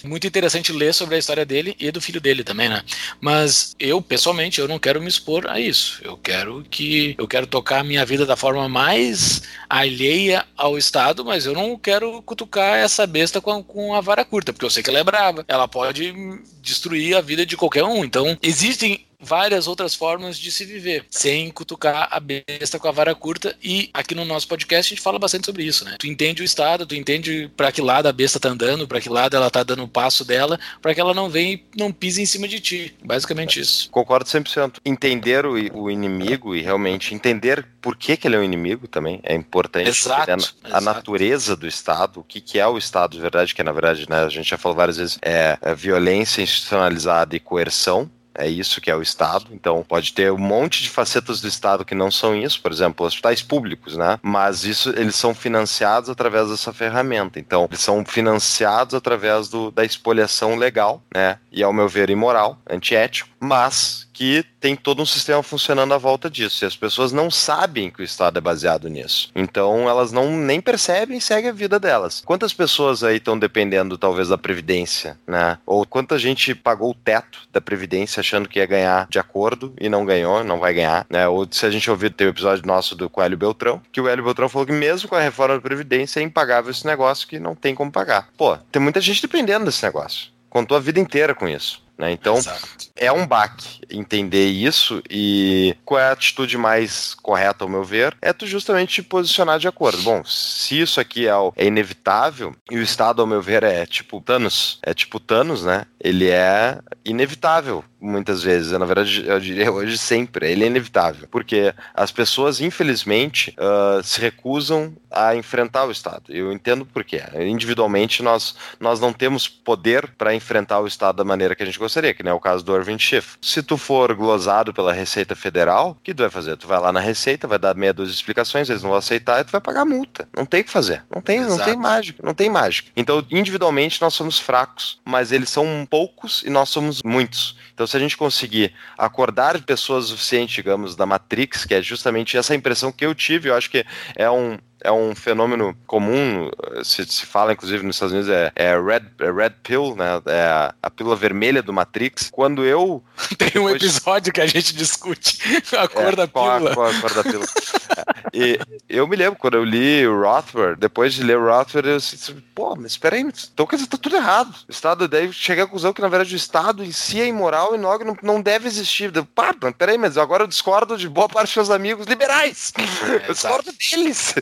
Muito interessante ler sobre a história dele e do filho dele também, né? Mas eu, pessoalmente, eu não quero me expor a isso. Eu quero que eu quero tocar a minha vida da forma mais alheia ao Estado, mas eu não quero cutucar essa besta com, com a vara curta, porque eu sei que ela é brava. Ela pode destruir a vida de qualquer um. Então, existem várias outras formas de se viver, sem cutucar a besta com a vara curta. E aqui no nosso podcast a gente fala bastante sobre isso, né? Tu entende o estado, tu entende para que lado a besta tá andando, para que lado ela tá dando o passo dela, para que ela não venha e não pise em cima de ti. Basicamente isso. Concordo 100%. Entender o, o inimigo e realmente entender por que, que ele é um inimigo também é importante. Exato, a, exato. a, natureza do Estado, o que, que é o Estado de verdade, que é, na verdade, né, a gente já falou várias vezes, é, é violência institucionalizada e coerção é isso que é o Estado. Então, pode ter um monte de facetas do Estado que não são isso, por exemplo, hospitais públicos, né? Mas isso eles são financiados através dessa ferramenta. Então, eles são financiados através do, da expoliação legal, né? E ao meu ver imoral, antiético, mas que tem todo um sistema funcionando à volta disso. E as pessoas não sabem que o Estado é baseado nisso. Então elas não nem percebem e seguem a vida delas. Quantas pessoas aí estão dependendo, talvez, da Previdência, né? Ou quanta gente pagou o teto da Previdência achando que ia ganhar de acordo e não ganhou, não vai ganhar, né? Ou se a gente ouvir ter o episódio nosso do Coelho Beltrão, que o Hélio Beltrão falou que mesmo com a reforma da Previdência é impagável esse negócio que não tem como pagar. Pô, tem muita gente dependendo desse negócio. Contou a vida inteira com isso. Né? Então, Exato. é um baque entender isso e qual é a atitude mais correta, ao meu ver, é tu justamente te posicionar de acordo. Bom, se isso aqui é, é inevitável, e o Estado, ao meu ver, é tipo Thanos, é tipo Thanos, né? Ele é inevitável muitas vezes, na verdade eu diria hoje sempre, ele é inevitável, porque as pessoas infelizmente uh, se recusam a enfrentar o Estado. Eu entendo por quê. Individualmente nós, nós não temos poder para enfrentar o Estado da maneira que a gente gostaria, que nem é o caso do Irving Schiff. Se tu for glosado pela Receita Federal, o que tu vai fazer? Tu vai lá na Receita, vai dar meia dúzia de explicações, eles não vão aceitar e tu vai pagar multa. Não tem o que fazer. Não tem, não tem mágica, não tem mágica. Então, individualmente nós somos fracos, mas eles são poucos e nós somos muitos. Então, se a gente conseguir acordar pessoas o suficiente, digamos, da Matrix, que é justamente essa impressão que eu tive, eu acho que é um, é um fenômeno comum, se, se fala inclusive nos Estados Unidos, é, é red, é red pill, né? É a, a pílula vermelha do Matrix. Quando eu. Tem um episódio que a gente discute a cor é, da pílula. Qual a, qual a cor da pílula. e eu me lembro, quando eu li o Rothbard, depois de ler o Rothbard, eu disse, pô, mas espera aí, então quer dizer, tá tudo errado. O Estado deve chegar à conclusão que, na verdade, o Estado em si é imoral e logo não, não deve existir. Eu, Pá, peraí, mas agora eu discordo de boa parte dos meus amigos liberais. É, eu discordo deles.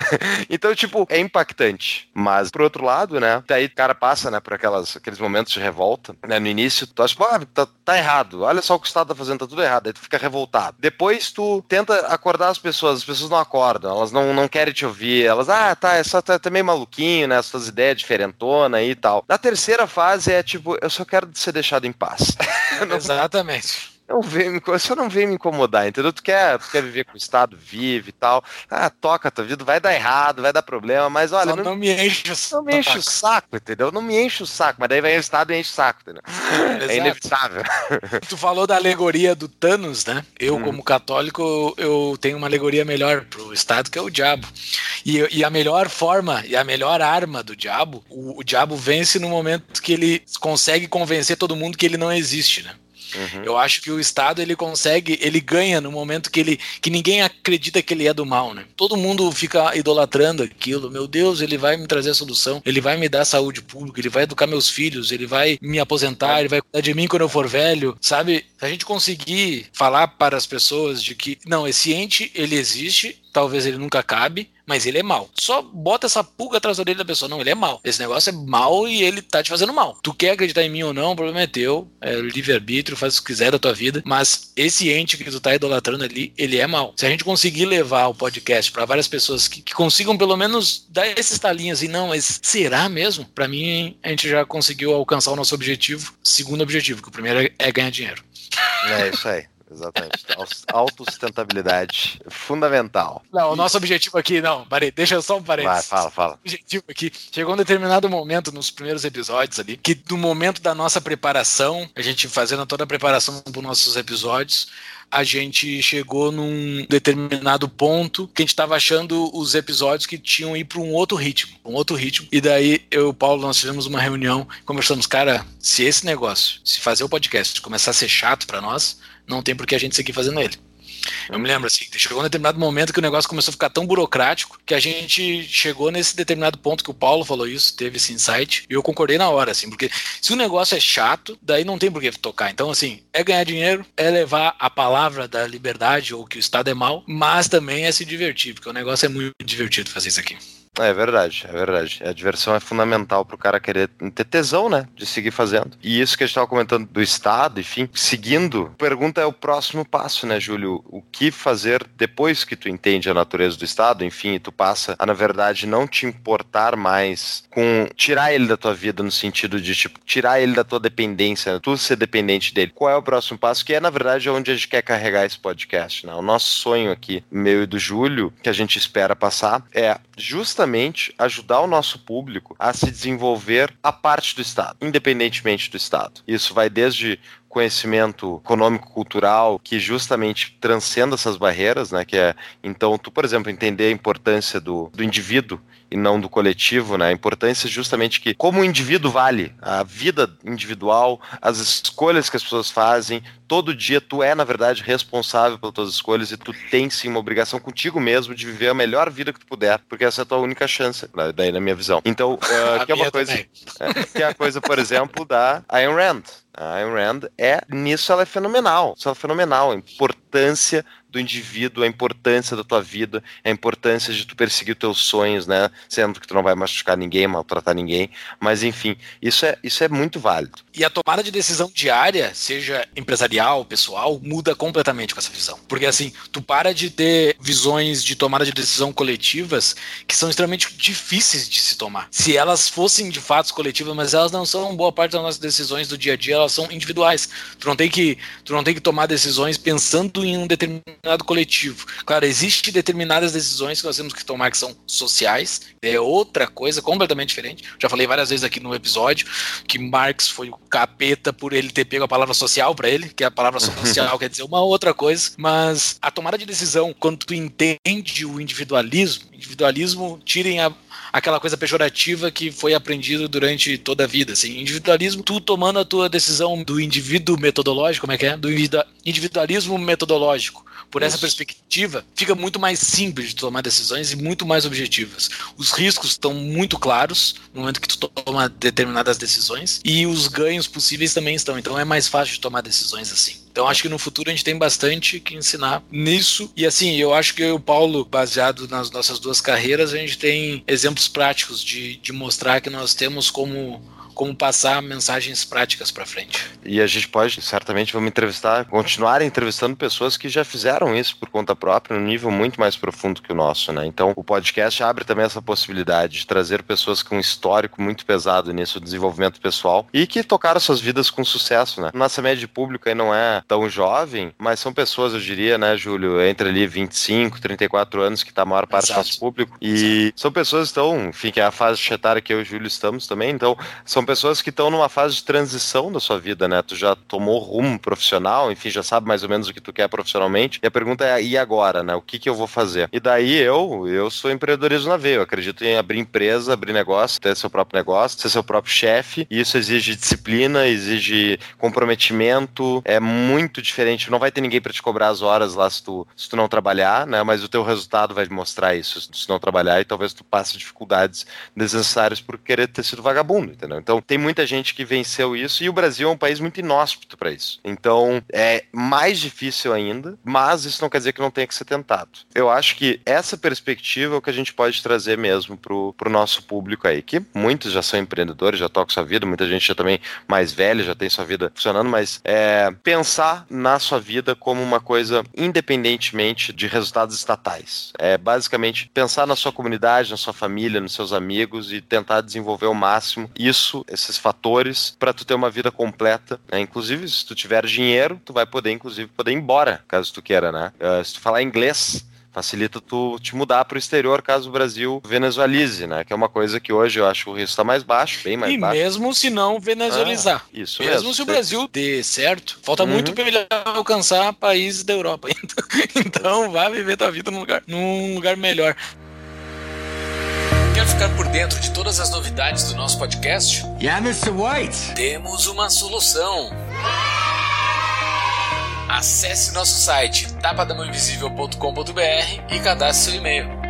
então, tipo, é impactante. Mas, por outro lado, né, daí o cara passa, né, por aquelas, aqueles momentos de revolta, né, no início, tu acha, ah, tá, tá errado, olha só o que o Estado tá fazendo, tá tudo errado, aí tu fica revoltado. Depois tu tenta acordar as pessoas, as pessoas não acordam, elas não, não querem te ouvir, elas, ah, tá, é só tá, tá meio maluquinho, né, as suas ideias diferentona e tal. Na terceira fase é tipo, eu só quero ser deixado em paz. Exatamente não vem, só não vem me incomodar, entendeu? Tu quer, tu quer viver com o Estado, vive e tal. Ah, toca a tua vida, vai dar errado, vai dar problema, mas olha. não, não, me enche o Não me enche o saco, entendeu? Não me enche o saco, mas daí vai o Estado e enche o saco, entendeu? É inevitável. Tu falou da alegoria do Thanos, né? Eu, hum. como católico, eu tenho uma alegoria melhor pro Estado, que é o diabo. E, e a melhor forma e a melhor arma do diabo, o, o diabo vence no momento que ele consegue convencer todo mundo que ele não existe, né? Uhum. Eu acho que o Estado ele consegue, ele ganha no momento que ele que ninguém acredita que ele é do mal, né? Todo mundo fica idolatrando aquilo. Meu Deus, ele vai me trazer a solução, ele vai me dar saúde pública, ele vai educar meus filhos, ele vai me aposentar, ele vai cuidar de mim quando eu for velho, sabe? Se a gente conseguir falar para as pessoas de que não, esse ente ele existe, talvez ele nunca acabe, mas ele é mal. Só bota essa pulga atrás da orelha da pessoa. Não, ele é mal. Esse negócio é mal e ele tá te fazendo mal. Tu quer acreditar em mim ou não, o problema é teu. É livre-arbítrio, faz o que quiser da tua vida. Mas esse ente que tu tá idolatrando ali, ele é mal. Se a gente conseguir levar o podcast para várias pessoas que, que, consigam pelo menos dar esses talinhos e não, mas será mesmo? Para mim, a gente já conseguiu alcançar o nosso objetivo. Segundo objetivo, que o primeiro é ganhar dinheiro. É isso aí. Exatamente. Autossustentabilidade. Fundamental. Não, o nosso objetivo aqui, não, parei, deixa só um parênteses. Vai, fala, fala. O objetivo aqui, chegou um determinado momento nos primeiros episódios ali, que no momento da nossa preparação, a gente fazendo toda a preparação para os nossos episódios, a gente chegou num determinado ponto que a gente estava achando os episódios que tinham ir para um outro ritmo, um outro ritmo. E daí eu e o Paulo nós fizemos uma reunião, conversamos, cara, se esse negócio, se fazer o podcast começar a ser chato para nós, não tem por que a gente seguir fazendo ele. Eu me lembro assim, chegou um determinado momento que o negócio começou a ficar tão burocrático que a gente chegou nesse determinado ponto que o Paulo falou isso, teve esse insight, e eu concordei na hora, assim, porque se o negócio é chato, daí não tem por que tocar. Então, assim, é ganhar dinheiro, é levar a palavra da liberdade ou que o Estado é mal, mas também é se divertir, porque o negócio é muito divertido fazer isso aqui. É verdade, é verdade. A diversão é fundamental pro cara querer ter tesão, né? De seguir fazendo. E isso que a gente tava comentando do Estado, enfim, seguindo, pergunta é o próximo passo, né, Júlio? O que fazer depois que tu entende a natureza do Estado, enfim, e tu passa a, na verdade, não te importar mais com tirar ele da tua vida no sentido de, tipo, tirar ele da tua dependência, né? tu ser dependente dele. Qual é o próximo passo? Que é, na verdade, onde a gente quer carregar esse podcast, né? O nosso sonho aqui, meu e do Júlio, que a gente espera passar, é justamente ajudar o nosso público a se desenvolver a parte do Estado, independentemente do Estado. Isso vai desde conhecimento econômico-cultural que justamente transcenda essas barreiras, né? Que é, então, tu, por exemplo, entender a importância do, do indivíduo e não do coletivo, né? A importância justamente que como o indivíduo vale, a vida individual, as escolhas que as pessoas fazem, todo dia tu é, na verdade, responsável pelas tuas escolhas e tu tem sim uma obrigação contigo mesmo de viver a melhor vida que tu puder, porque essa é a tua única chance, né? daí na minha visão. Então, uh, que é uma coisa, é, que é a coisa, por exemplo, da Ayn Rand. A Ayn Rand é nisso ela é fenomenal, isso é fenomenal, a importância do indivíduo, a importância da tua vida, a importância de tu perseguir os teus sonhos, né? Sendo que tu não vai machucar ninguém, maltratar ninguém, mas enfim, isso é, isso é muito válido. E a tomada de decisão diária, seja empresarial, pessoal, muda completamente com essa visão. Porque assim, tu para de ter visões de tomada de decisão coletivas que são extremamente difíceis de se tomar. Se elas fossem de fato coletivas, mas elas não são boa parte das nossas decisões do dia a dia, elas são individuais. Tu não tem que, tu não tem que tomar decisões pensando em um determinado determinado coletivo. Claro, existem determinadas decisões que nós temos que tomar que são sociais, é outra coisa completamente diferente. Já falei várias vezes aqui no episódio que Marx foi o capeta por ele ter pego a palavra social para ele, que a palavra social quer dizer uma outra coisa, mas a tomada de decisão, quando tu entende o individualismo, individualismo, tirem a aquela coisa pejorativa que foi aprendido durante toda a vida. Assim, individualismo, tu tomando a tua decisão do indivíduo metodológico, como é que é? Do individualismo metodológico. Por essa perspectiva, fica muito mais simples de tomar decisões e muito mais objetivas. Os riscos estão muito claros no momento que tu toma determinadas decisões e os ganhos possíveis também estão. Então é mais fácil de tomar decisões assim. Então acho que no futuro a gente tem bastante que ensinar nisso. E assim, eu acho que eu e o Paulo, baseado nas nossas duas carreiras, a gente tem exemplos práticos de, de mostrar que nós temos como como passar mensagens práticas para frente. E a gente pode, certamente, vamos entrevistar, continuar entrevistando pessoas que já fizeram isso por conta própria, num nível muito mais profundo que o nosso, né? Então, o podcast abre também essa possibilidade de trazer pessoas com um histórico muito pesado nisso, desenvolvimento pessoal, e que tocaram suas vidas com sucesso, né? Nossa média de público aí não é tão jovem, mas são pessoas, eu diria, né, Júlio, entre ali 25, 34 anos, que tá a maior parte Exato. do nosso público, e Exato. são pessoas que estão, enfim, que é a fase etária que eu e o Júlio estamos também, então, são pessoas que estão numa fase de transição da sua vida, né? Tu já tomou rumo profissional, enfim, já sabe mais ou menos o que tu quer profissionalmente. E a pergunta é: e agora, né? O que, que eu vou fazer? E daí eu, eu sou empreendedorismo na veia. Eu acredito em abrir empresa, abrir negócio, ter seu próprio negócio, ser seu próprio chefe. E isso exige disciplina, exige comprometimento. É muito diferente. Não vai ter ninguém para te cobrar as horas lá se tu, se tu não trabalhar, né? Mas o teu resultado vai mostrar isso se não trabalhar e talvez tu passe dificuldades desnecessárias por querer ter sido vagabundo, entendeu? Então, Então, tem muita gente que venceu isso e o Brasil é um país muito inóspito para isso. Então, é mais difícil ainda, mas isso não quer dizer que não tenha que ser tentado. Eu acho que essa perspectiva é o que a gente pode trazer mesmo pro, pro nosso público aí, que muitos já são empreendedores, já tocam sua vida, muita gente já também mais velha, já tem sua vida funcionando, mas é, pensar na sua vida como uma coisa independentemente de resultados estatais. É basicamente pensar na sua comunidade, na sua família, nos seus amigos e tentar desenvolver ao máximo isso, esses fatores, para tu ter uma vida completa. Né? Inclusive, se tu tiver dinheiro, tu vai poder, inclusive, poder ir embora, caso tu queira, né? Uh, se tu falar inglês, facilita tu te mudar para o exterior caso o Brasil venezuelize, né? Que é uma coisa que hoje eu acho que o risco está mais baixo, bem mais e baixo. E mesmo se não venezuelizar. Ah, isso mesmo. Mesmo se o Brasil dê certo, falta uhum. muito para ele alcançar países da Europa ainda. então vá viver tua vida num lugar, num lugar melhor. Ficar por dentro de todas as novidades do nosso podcast? Yeah, Mr. White. Temos uma solução. Acesse nosso site tapadamãoinvisível.com.br e cadastre seu e-mail.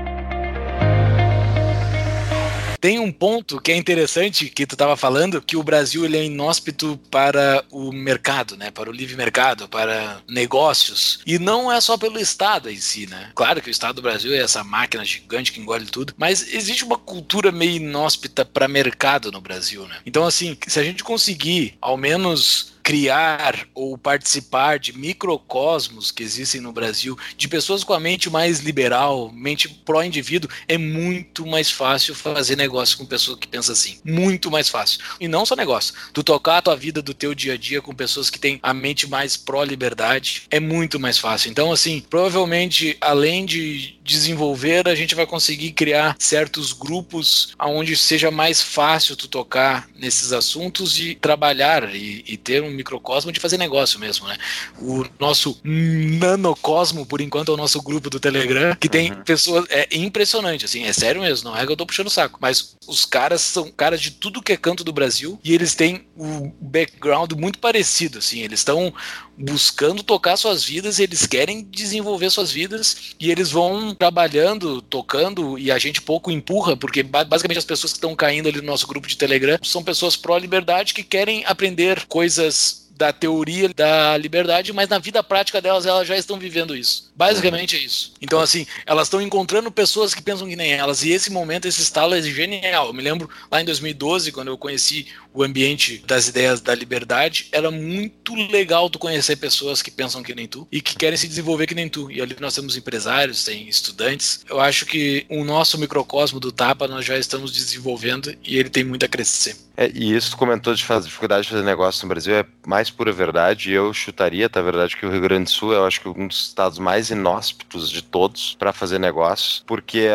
Tem um ponto que é interessante que tu estava falando, que o Brasil ele é inóspito para o mercado, né? Para o livre mercado, para negócios. E não é só pelo Estado em si, né? Claro que o Estado do Brasil é essa máquina gigante que engole tudo, mas existe uma cultura meio inóspita para mercado no Brasil, né? Então, assim, se a gente conseguir, ao menos criar ou participar de microcosmos que existem no Brasil, de pessoas com a mente mais liberal, mente pró-indivíduo, é muito mais fácil fazer negócio com pessoas que pensam assim. Muito mais fácil. E não só negócio. Tu tocar a tua vida do teu dia a dia com pessoas que têm a mente mais pró-liberdade é muito mais fácil. Então, assim, provavelmente, além de desenvolver, a gente vai conseguir criar certos grupos onde seja mais fácil tu tocar nesses assuntos e trabalhar e, e ter um microcosmo de fazer negócio mesmo, né? O nosso nanocosmo, por enquanto, é o nosso grupo do Telegram, que tem uhum. pessoas. É impressionante, assim, é sério mesmo, não é que eu tô puxando o saco, mas os caras são caras de tudo que é canto do Brasil e eles têm o background muito parecido, assim, eles estão buscando tocar suas vidas, eles querem desenvolver suas vidas e eles vão trabalhando, tocando e a gente pouco empurra, porque basicamente as pessoas que estão caindo ali no nosso grupo de Telegram são pessoas pró-liberdade que querem aprender coisas da teoria da liberdade, mas na vida prática delas elas já estão vivendo isso. Basicamente é isso. Então, assim, elas estão encontrando pessoas que pensam que nem elas, e esse momento, esse estalo é genial. Eu me lembro lá em 2012, quando eu conheci o ambiente das ideias da liberdade, era muito legal tu conhecer pessoas que pensam que nem tu e que querem se desenvolver que nem tu. E ali nós temos empresários, tem estudantes. Eu acho que o nosso microcosmo do Tapa nós já estamos desenvolvendo e ele tem muito a crescer. É, e isso tu comentou de fazer, dificuldade de fazer negócio no Brasil é mais pura verdade. Eu chutaria, tá verdade, que o Rio Grande do Sul é, eu acho que um dos estados mais inóspitos de todos para fazer negócios, porque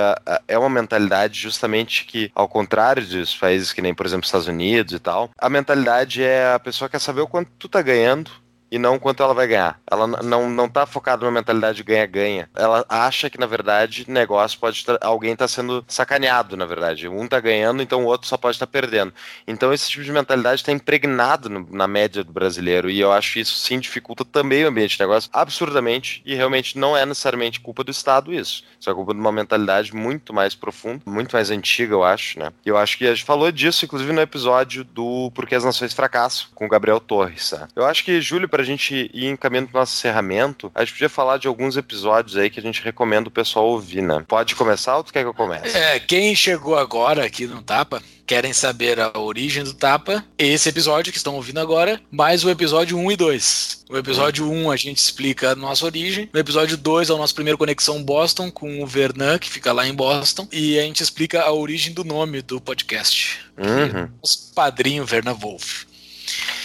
é uma mentalidade justamente que, ao contrário dos países que nem, por exemplo, Estados Unidos e tal, a mentalidade é a pessoa quer saber o quanto tu tá ganhando e não quanto ela vai ganhar. Ela não, não tá focada numa mentalidade de ganha-ganha. Ela acha que, na verdade, negócio pode. Alguém tá sendo sacaneado, na verdade. Um tá ganhando, então o outro só pode estar tá perdendo. Então esse tipo de mentalidade está impregnado no, na média do brasileiro. E eu acho que isso sim dificulta também o ambiente de negócio absurdamente. E realmente não é necessariamente culpa do Estado isso. Isso é culpa de uma mentalidade muito mais profunda, muito mais antiga, eu acho, né? E eu acho que a gente falou disso, inclusive, no episódio do Porquê as Nações Fracassam, com o Gabriel Torres. Né? Eu acho que, Júlio, para a gente ir encaminhando pro nosso encerramento, a gente podia falar de alguns episódios aí que a gente recomenda o pessoal ouvir, né? Pode começar ou tu quer que eu comece? É, quem chegou agora aqui no Tapa, querem saber a origem do Tapa, esse episódio que estão ouvindo agora, mais o episódio 1 e 2. No episódio 1 a gente explica a nossa origem, no episódio 2 é o nosso primeiro Conexão Boston com o Vernan, que fica lá em Boston, e a gente explica a origem do nome do podcast. Uhum. O padrinho Verna Wolf.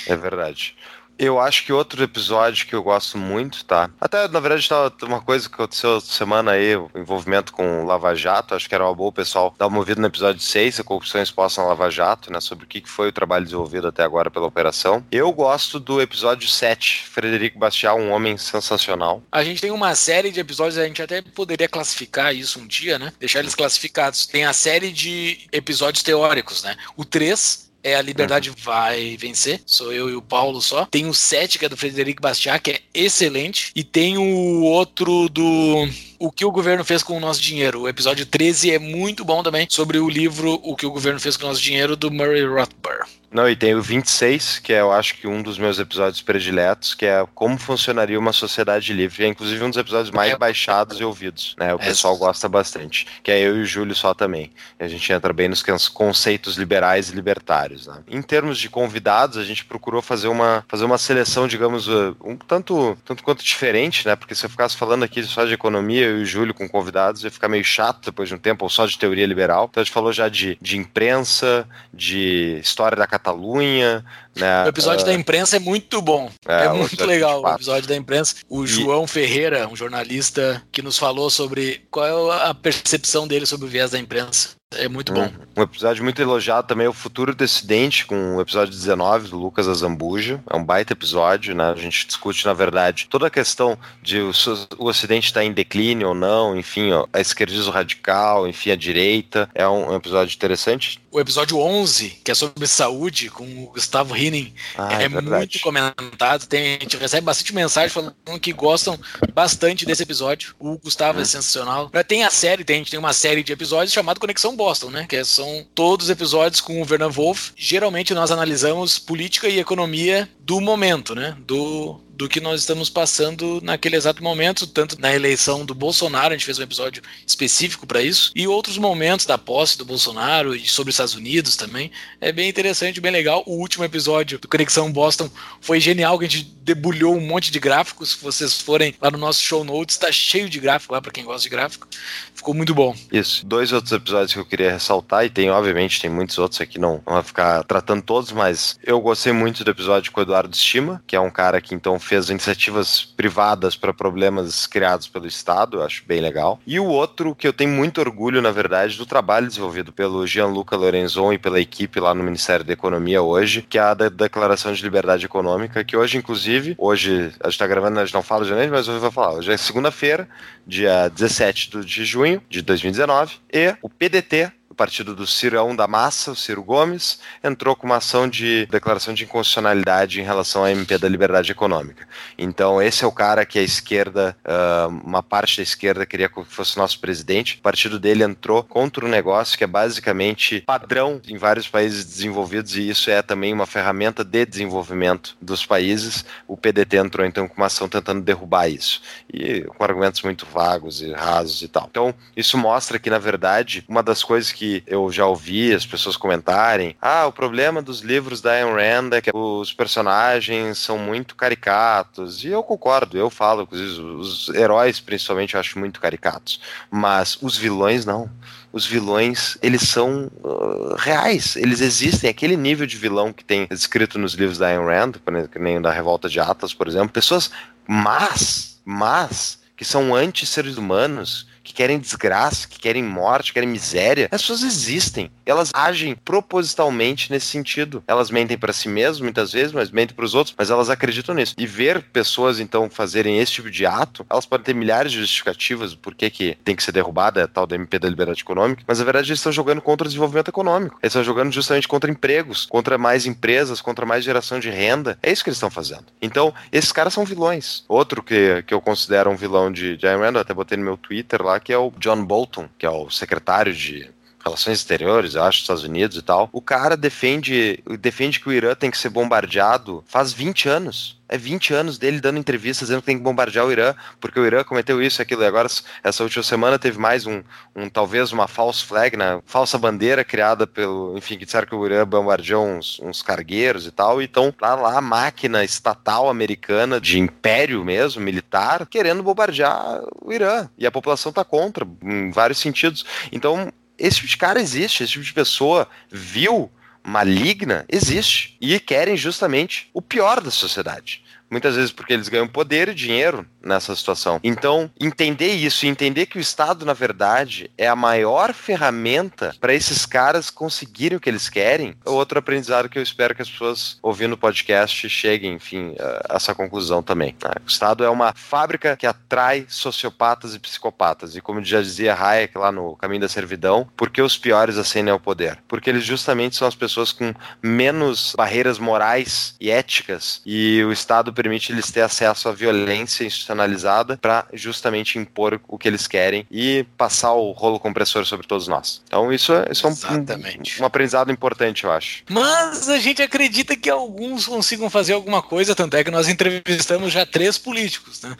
É verdade. Eu acho que outro episódio que eu gosto muito, tá? Até, na verdade, tá uma coisa que aconteceu semana aí, o envolvimento com o Lava Jato. Acho que era uma boa pessoal dar uma ouvida no episódio 6, a corrupção exposta na Lava Jato, né? Sobre o que foi o trabalho desenvolvido até agora pela operação. Eu gosto do episódio 7, Frederico Bastiat, um homem sensacional. A gente tem uma série de episódios, a gente até poderia classificar isso um dia, né? Deixar eles classificados. Tem a série de episódios teóricos, né? O 3 é A Liberdade uhum. Vai Vencer. Sou eu e o Paulo só. Tem o 7, que é do Frederico Bastiat, que é excelente. E tem o outro do O que o governo fez com o nosso dinheiro. O episódio 13 é muito bom também sobre o livro O que o governo fez com o nosso dinheiro do Murray Rothbard. Não, e tem o 26, que é, eu acho que um dos meus episódios prediletos, que é como funcionaria uma sociedade livre. É inclusive um dos episódios mais é. baixados e ouvidos, né? O pessoal gosta bastante. Que é eu e o Júlio só também. E a gente entra bem nos conceitos liberais e libertários, né? Em termos de convidados, a gente procurou fazer uma, fazer uma seleção, digamos, uh, um tanto, tanto quanto diferente, né? Porque se eu ficasse falando aqui só de economia, eu e o Júlio com convidados, ia ficar meio chato depois de um tempo, ou só de teoria liberal. Então a gente falou já de, de imprensa, de história da Catalunha, né? O episódio uh, da imprensa é muito bom. É, é muito legal o episódio da imprensa. O e... João Ferreira, um jornalista que nos falou sobre qual é a percepção dele sobre o viés da imprensa. É muito bom. Um, um episódio muito elogiado também é o Futuro Dissidente, com o episódio 19 do Lucas Azambuja. É um baita episódio, né? A gente discute, na verdade, toda a questão de o, o Ocidente estar tá em declínio ou não, enfim, ó, a esquerdismo radical, enfim, a direita. É um, um, episódio interessante. O episódio 11, que é sobre saúde, com o Gustavo Hinen, ah, é, é muito comentado. Tem, a gente recebe bastante mensagem falando que gostam bastante desse episódio. O Gustavo hum. é sensacional. Tem a série, tem, a gente tem uma série de episódios chamada Conexão Boston, né? Que são todos episódios com o Vernon Wolf. Geralmente nós analisamos política e economia do momento, né? Do, do que nós estamos passando naquele exato momento, tanto na eleição do Bolsonaro, a gente fez um episódio específico para isso, e outros momentos da posse do Bolsonaro e sobre os Estados Unidos também. É bem interessante, bem legal. O último episódio do Conexão Boston foi genial, que a gente debulhou um monte de gráficos. Se vocês forem lá no nosso show notes, está cheio de gráfico lá para quem gosta de gráfico. Ficou muito bom. Isso. Dois outros episódios que eu queria ressaltar, e tem, obviamente, tem muitos outros aqui, não, vai ficar tratando todos, mas eu gostei muito do episódio com o Eduardo Estima, que é um cara que então fez iniciativas privadas para problemas criados pelo Estado, eu acho bem legal. E o outro que eu tenho muito orgulho, na verdade, do trabalho desenvolvido pelo Gianluca Lorenzon e pela equipe lá no Ministério da Economia hoje, que é a da Declaração de Liberdade Econômica, que hoje, inclusive, hoje a gente está gravando, a gente não fala de janeiro, mas hoje vou falar. Hoje é segunda-feira, dia 17 de junho de 2019, e o PDT partido do Cirão da Massa, o Ciro Gomes, entrou com uma ação de declaração de inconstitucionalidade em relação à MP da Liberdade Econômica. Então, esse é o cara que a esquerda, uh, uma parte da esquerda queria que fosse nosso presidente. O partido dele entrou contra um negócio que é basicamente padrão em vários países desenvolvidos e isso é também uma ferramenta de desenvolvimento dos países. O PDT entrou então com uma ação tentando derrubar isso e com argumentos muito vagos e rasos e tal. Então, isso mostra que, na verdade, uma das coisas que eu já ouvi as pessoas comentarem: ah, o problema dos livros da Ayn Rand é que os personagens são muito caricatos. E eu concordo, eu falo, os heróis principalmente eu acho muito caricatos. Mas os vilões não os vilões, eles são uh, reais, eles existem. Aquele nível de vilão que tem escrito nos livros da Ayn Rand, que nem da Revolta de Atlas, por exemplo, pessoas más, más, que são anti-seres humanos, que querem desgraça, que querem morte, que querem miséria, as pessoas existem. Elas agem propositalmente nesse sentido. Elas mentem para si mesmas muitas vezes, mas mentem para os outros, mas elas acreditam nisso. E ver pessoas então fazerem esse tipo de ato, elas podem ter milhares de justificativas do porquê que tem que ser derrubada, a tal da MP da liberdade econômica, mas na verdade eles estão jogando contra o desenvolvimento econômico. Eles estão jogando justamente contra empregos, contra mais empresas, contra mais geração de renda. É isso que eles estão fazendo. Então, esses caras são vilões. Outro que, que eu considero um vilão de, de Ayn Rand, eu até botei no meu Twitter lá, que é o John Bolton, que é o secretário de Relações Exteriores, eu acho, dos Estados Unidos e tal. O cara defende, defende que o Irã tem que ser bombardeado faz 20 anos. É 20 anos dele dando entrevistas dizendo que tem que bombardear o Irã, porque o Irã cometeu isso e aquilo. E agora, essa última semana, teve mais um, um talvez uma false flag, né? falsa bandeira criada pelo. Enfim, que disseram que o Irã bombardeou uns, uns cargueiros e tal. Então, lá, lá, a máquina estatal americana, de império mesmo, militar, querendo bombardear o Irã. E a população tá contra, em vários sentidos. Então, esse tipo de cara existe, esse tipo de pessoa viu maligna existe e querem justamente o pior da sociedade. Muitas vezes porque eles ganham poder e dinheiro nessa situação. Então, entender isso entender que o Estado, na verdade, é a maior ferramenta para esses caras conseguirem o que eles querem, é outro aprendizado que eu espero que as pessoas ouvindo o podcast cheguem, enfim, a essa conclusão também. Né? O Estado é uma fábrica que atrai sociopatas e psicopatas. E como já dizia Hayek lá no Caminho da Servidão, por que os piores ascendem ao poder? Porque eles justamente são as pessoas com menos barreiras morais e éticas e o Estado permite eles ter acesso à violência institucionalizada para justamente impor o que eles querem e passar o rolo compressor sobre todos nós. Então isso é, isso é um, um, aprendizado importante, eu acho. Mas a gente acredita que alguns consigam fazer alguma coisa, tanto é que nós entrevistamos já três políticos, né?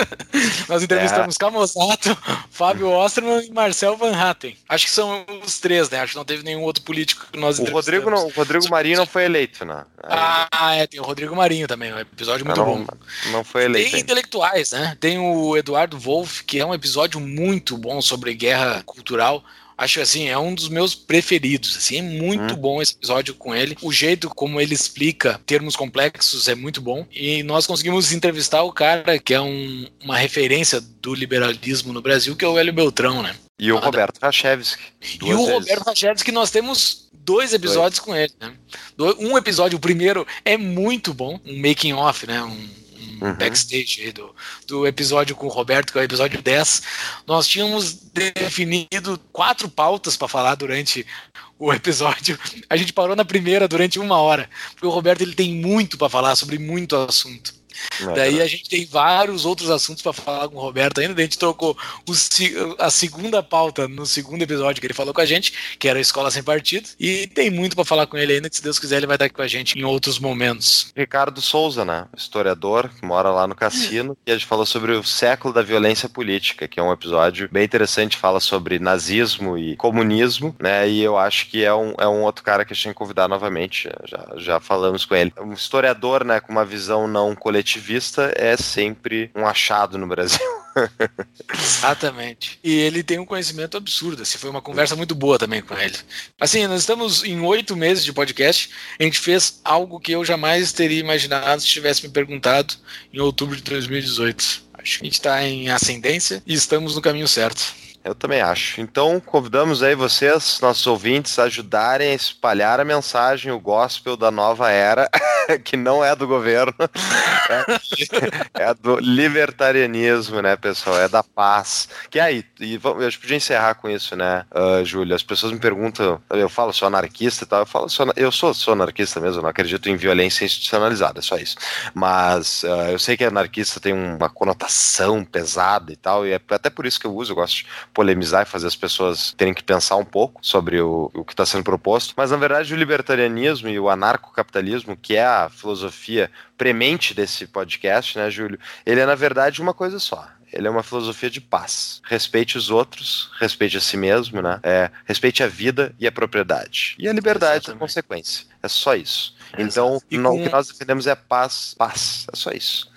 nós entrevistamos é. Camozato, Fábio Osterman e Marcel Van Hatten. Acho que são os três, né? Acho que não teve nenhum outro político que nós o Rodrigo não, O Rodrigo Marinho não foi eleito, né? Aí... Ah, é, tem o Rodrigo Marinho também, um episódio muito não, bom. Não foi eleito. Tem intelectuais, né? Tem o Eduardo Wolff, que é um episódio muito bom sobre guerra cultural acho assim, é um dos meus preferidos, assim, é muito hum. bom esse episódio com ele. O jeito como ele explica termos complexos é muito bom. E nós conseguimos entrevistar o cara que é um, uma referência do liberalismo no Brasil, que é o Hélio Beltrão, né? E o. Roberto Rachevski. E o vezes. Roberto Rachevski, nós temos dois episódios dois. com ele, né? Um episódio, o primeiro, é muito bom, um making off, né? Um, uhum. backstage do, do episódio com o Roberto, que é o episódio 10, nós tínhamos definido quatro pautas para falar durante o episódio. A gente parou na primeira durante uma hora, porque o Roberto ele tem muito para falar sobre muito assunto. É Daí a gente tem vários outros assuntos para falar com o Roberto ainda. A gente trocou a segunda pauta no segundo episódio que ele falou com a gente, que era a Escola Sem Partido. E tem muito para falar com ele ainda, que se Deus quiser ele vai estar aqui com a gente em outros momentos. Ricardo Souza, né? Historiador, que mora lá no cassino, e a gente falou sobre o século da violência política, que é um episódio bem interessante, fala sobre nazismo e comunismo, né? E eu acho que é um, é um outro cara que a gente tem que convidar novamente. Já, já falamos com ele. Um historiador, né, com uma visão não coletiva coletivista é sempre um achado no Brasil. Exatamente. E ele tem um conhecimento absurdo. Assim, foi uma conversa muito boa também com ele. Assim, nós estamos em oito meses de podcast. A gente fez algo que eu jamais teria imaginado se tivesse me perguntado em outubro de 2018. Acho que a gente está em ascendência e estamos no caminho certo. Eu também acho. Então, convidamos aí vocês, nossos ouvintes, a ajudarem a espalhar a mensagem, o gospel da nova era, que não é do governo, é, é, do libertarianismo, né, pessoal? É da paz. Que aí, e eu podia encerrar com isso, né, uh, Júlio? As pessoas me perguntam, eu falo, sou anarquista e tal, eu falo, sou, eu sou, sou anarquista mesmo, não acredito em violência institucionalizada, é só isso. Mas uh, eu sei que anarquista tem uma conotação pesada e tal, e é até por isso que eu uso, eu gosto de polemizar e fazer as pessoas terem que pensar um pouco sobre o, o que está sendo proposto. Mas, na verdade, o libertarianismo e o anarcocapitalismo, que é a filosofia premente desse podcast, né, Júlio? Ele é, na verdade, uma coisa só ele é uma filosofia de paz. Respeite os outros, respeite a si mesmo, né? É, respeite a vida e a propriedade. E a liberdade é consequência. É só isso. Então, com... o que nós defendemos é paz, paz. É só isso.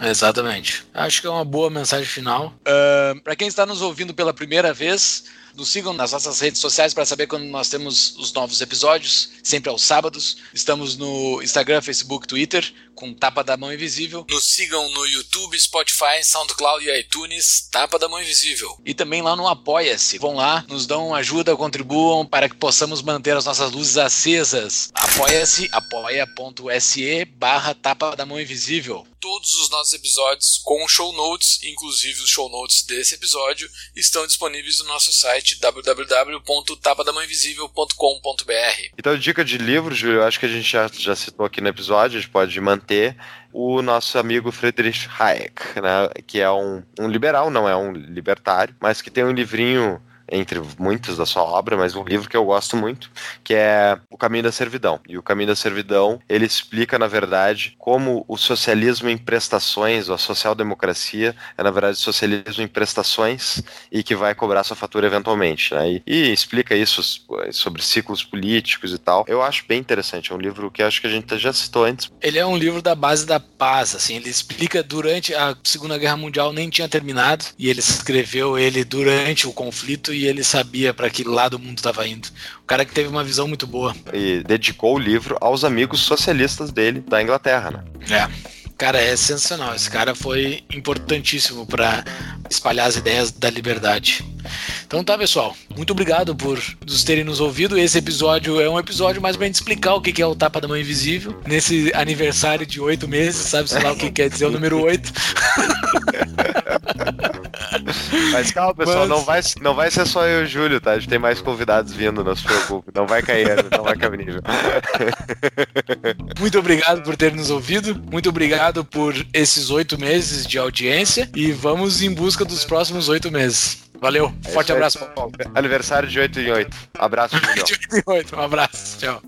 Exatamente. Acho que é uma boa mensagem final. Uh, Para quem está nos ouvindo pela primeira vez, nos sigam nas nossas redes sociais para saber quando nós temos os novos episódios, sempre aos sábados. Estamos no Instagram, Facebook, Twitter, com Tapa da Mão Invisível. Nos sigam no YouTube, Spotify, SoundCloud e iTunes, Tapa da Mão Invisível. E também lá no Apoia-se. Vão lá, nos dão ajuda, contribuam para que possamos manter as nossas luzes acesas. Apoia-se, apoia.se barra Tapa da Mão Invisível todos os nossos episódios com show notes, inclusive os show notes desse episódio, estão disponíveis no nosso site www.tapadamãoinvisível.com.br. Então, dica de livro, Júlio, acho que a gente já, já citou aqui no episódio, a gente pode manter o nosso amigo Friedrich Hayek, né, que é um, um liberal, não é um libertário, mas que tem um livrinho entre muitos da sua obra, mas um livro que eu gosto muito, que é O Caminho da Servidão. E o Caminho da Servidão, ele explica, na verdade, como o socialismo em prestações, ou a social-democracia, é, na verdade, socialismo em prestações e que vai cobrar sua fatura eventualmente. Né? E, e, explica isso sobre ciclos políticos e tal. Eu acho bem interessante. É um livro que acho que a gente já citou antes. Ele é um livro da base da paz, assim. Ele explica durante a Segunda Guerra Mundial nem tinha terminado e ele escreveu ele durante o conflito e ele sabia para que lado o mundo estava indo. O cara que teve uma visão muito boa. E dedicou o livro aos amigos socialistas dele da Inglaterra, né? É. Cara, é sensacional. Esse cara foi importantíssimo para espalhar as ideias da liberdade. Então tá, pessoal. Muito obrigado por nos terem nos ouvido. Esse episódio é um episódio mais pra gente explicar o que é o Tapa da Mão Invisível. Nesse aniversário de oito meses, sabe sei lá o que quer dizer o número oito. Mas calma, pessoal, Mas- não, vai, não vai ser só eu e o Júlio, tá? A gente tem mais convidados vindo, não se preocupe. Não vai cair, não vai cair o nível. Muito obrigado por ter nos ouvido. Muito obrigado por esses oito meses de audiência. E vamos em busca dos próximos oito meses. Valeu. É Forte abraço, Paulo. Aniversário de 8 em 8. Abraço, Júlio. De oito em oito. Um abraço. Tchau.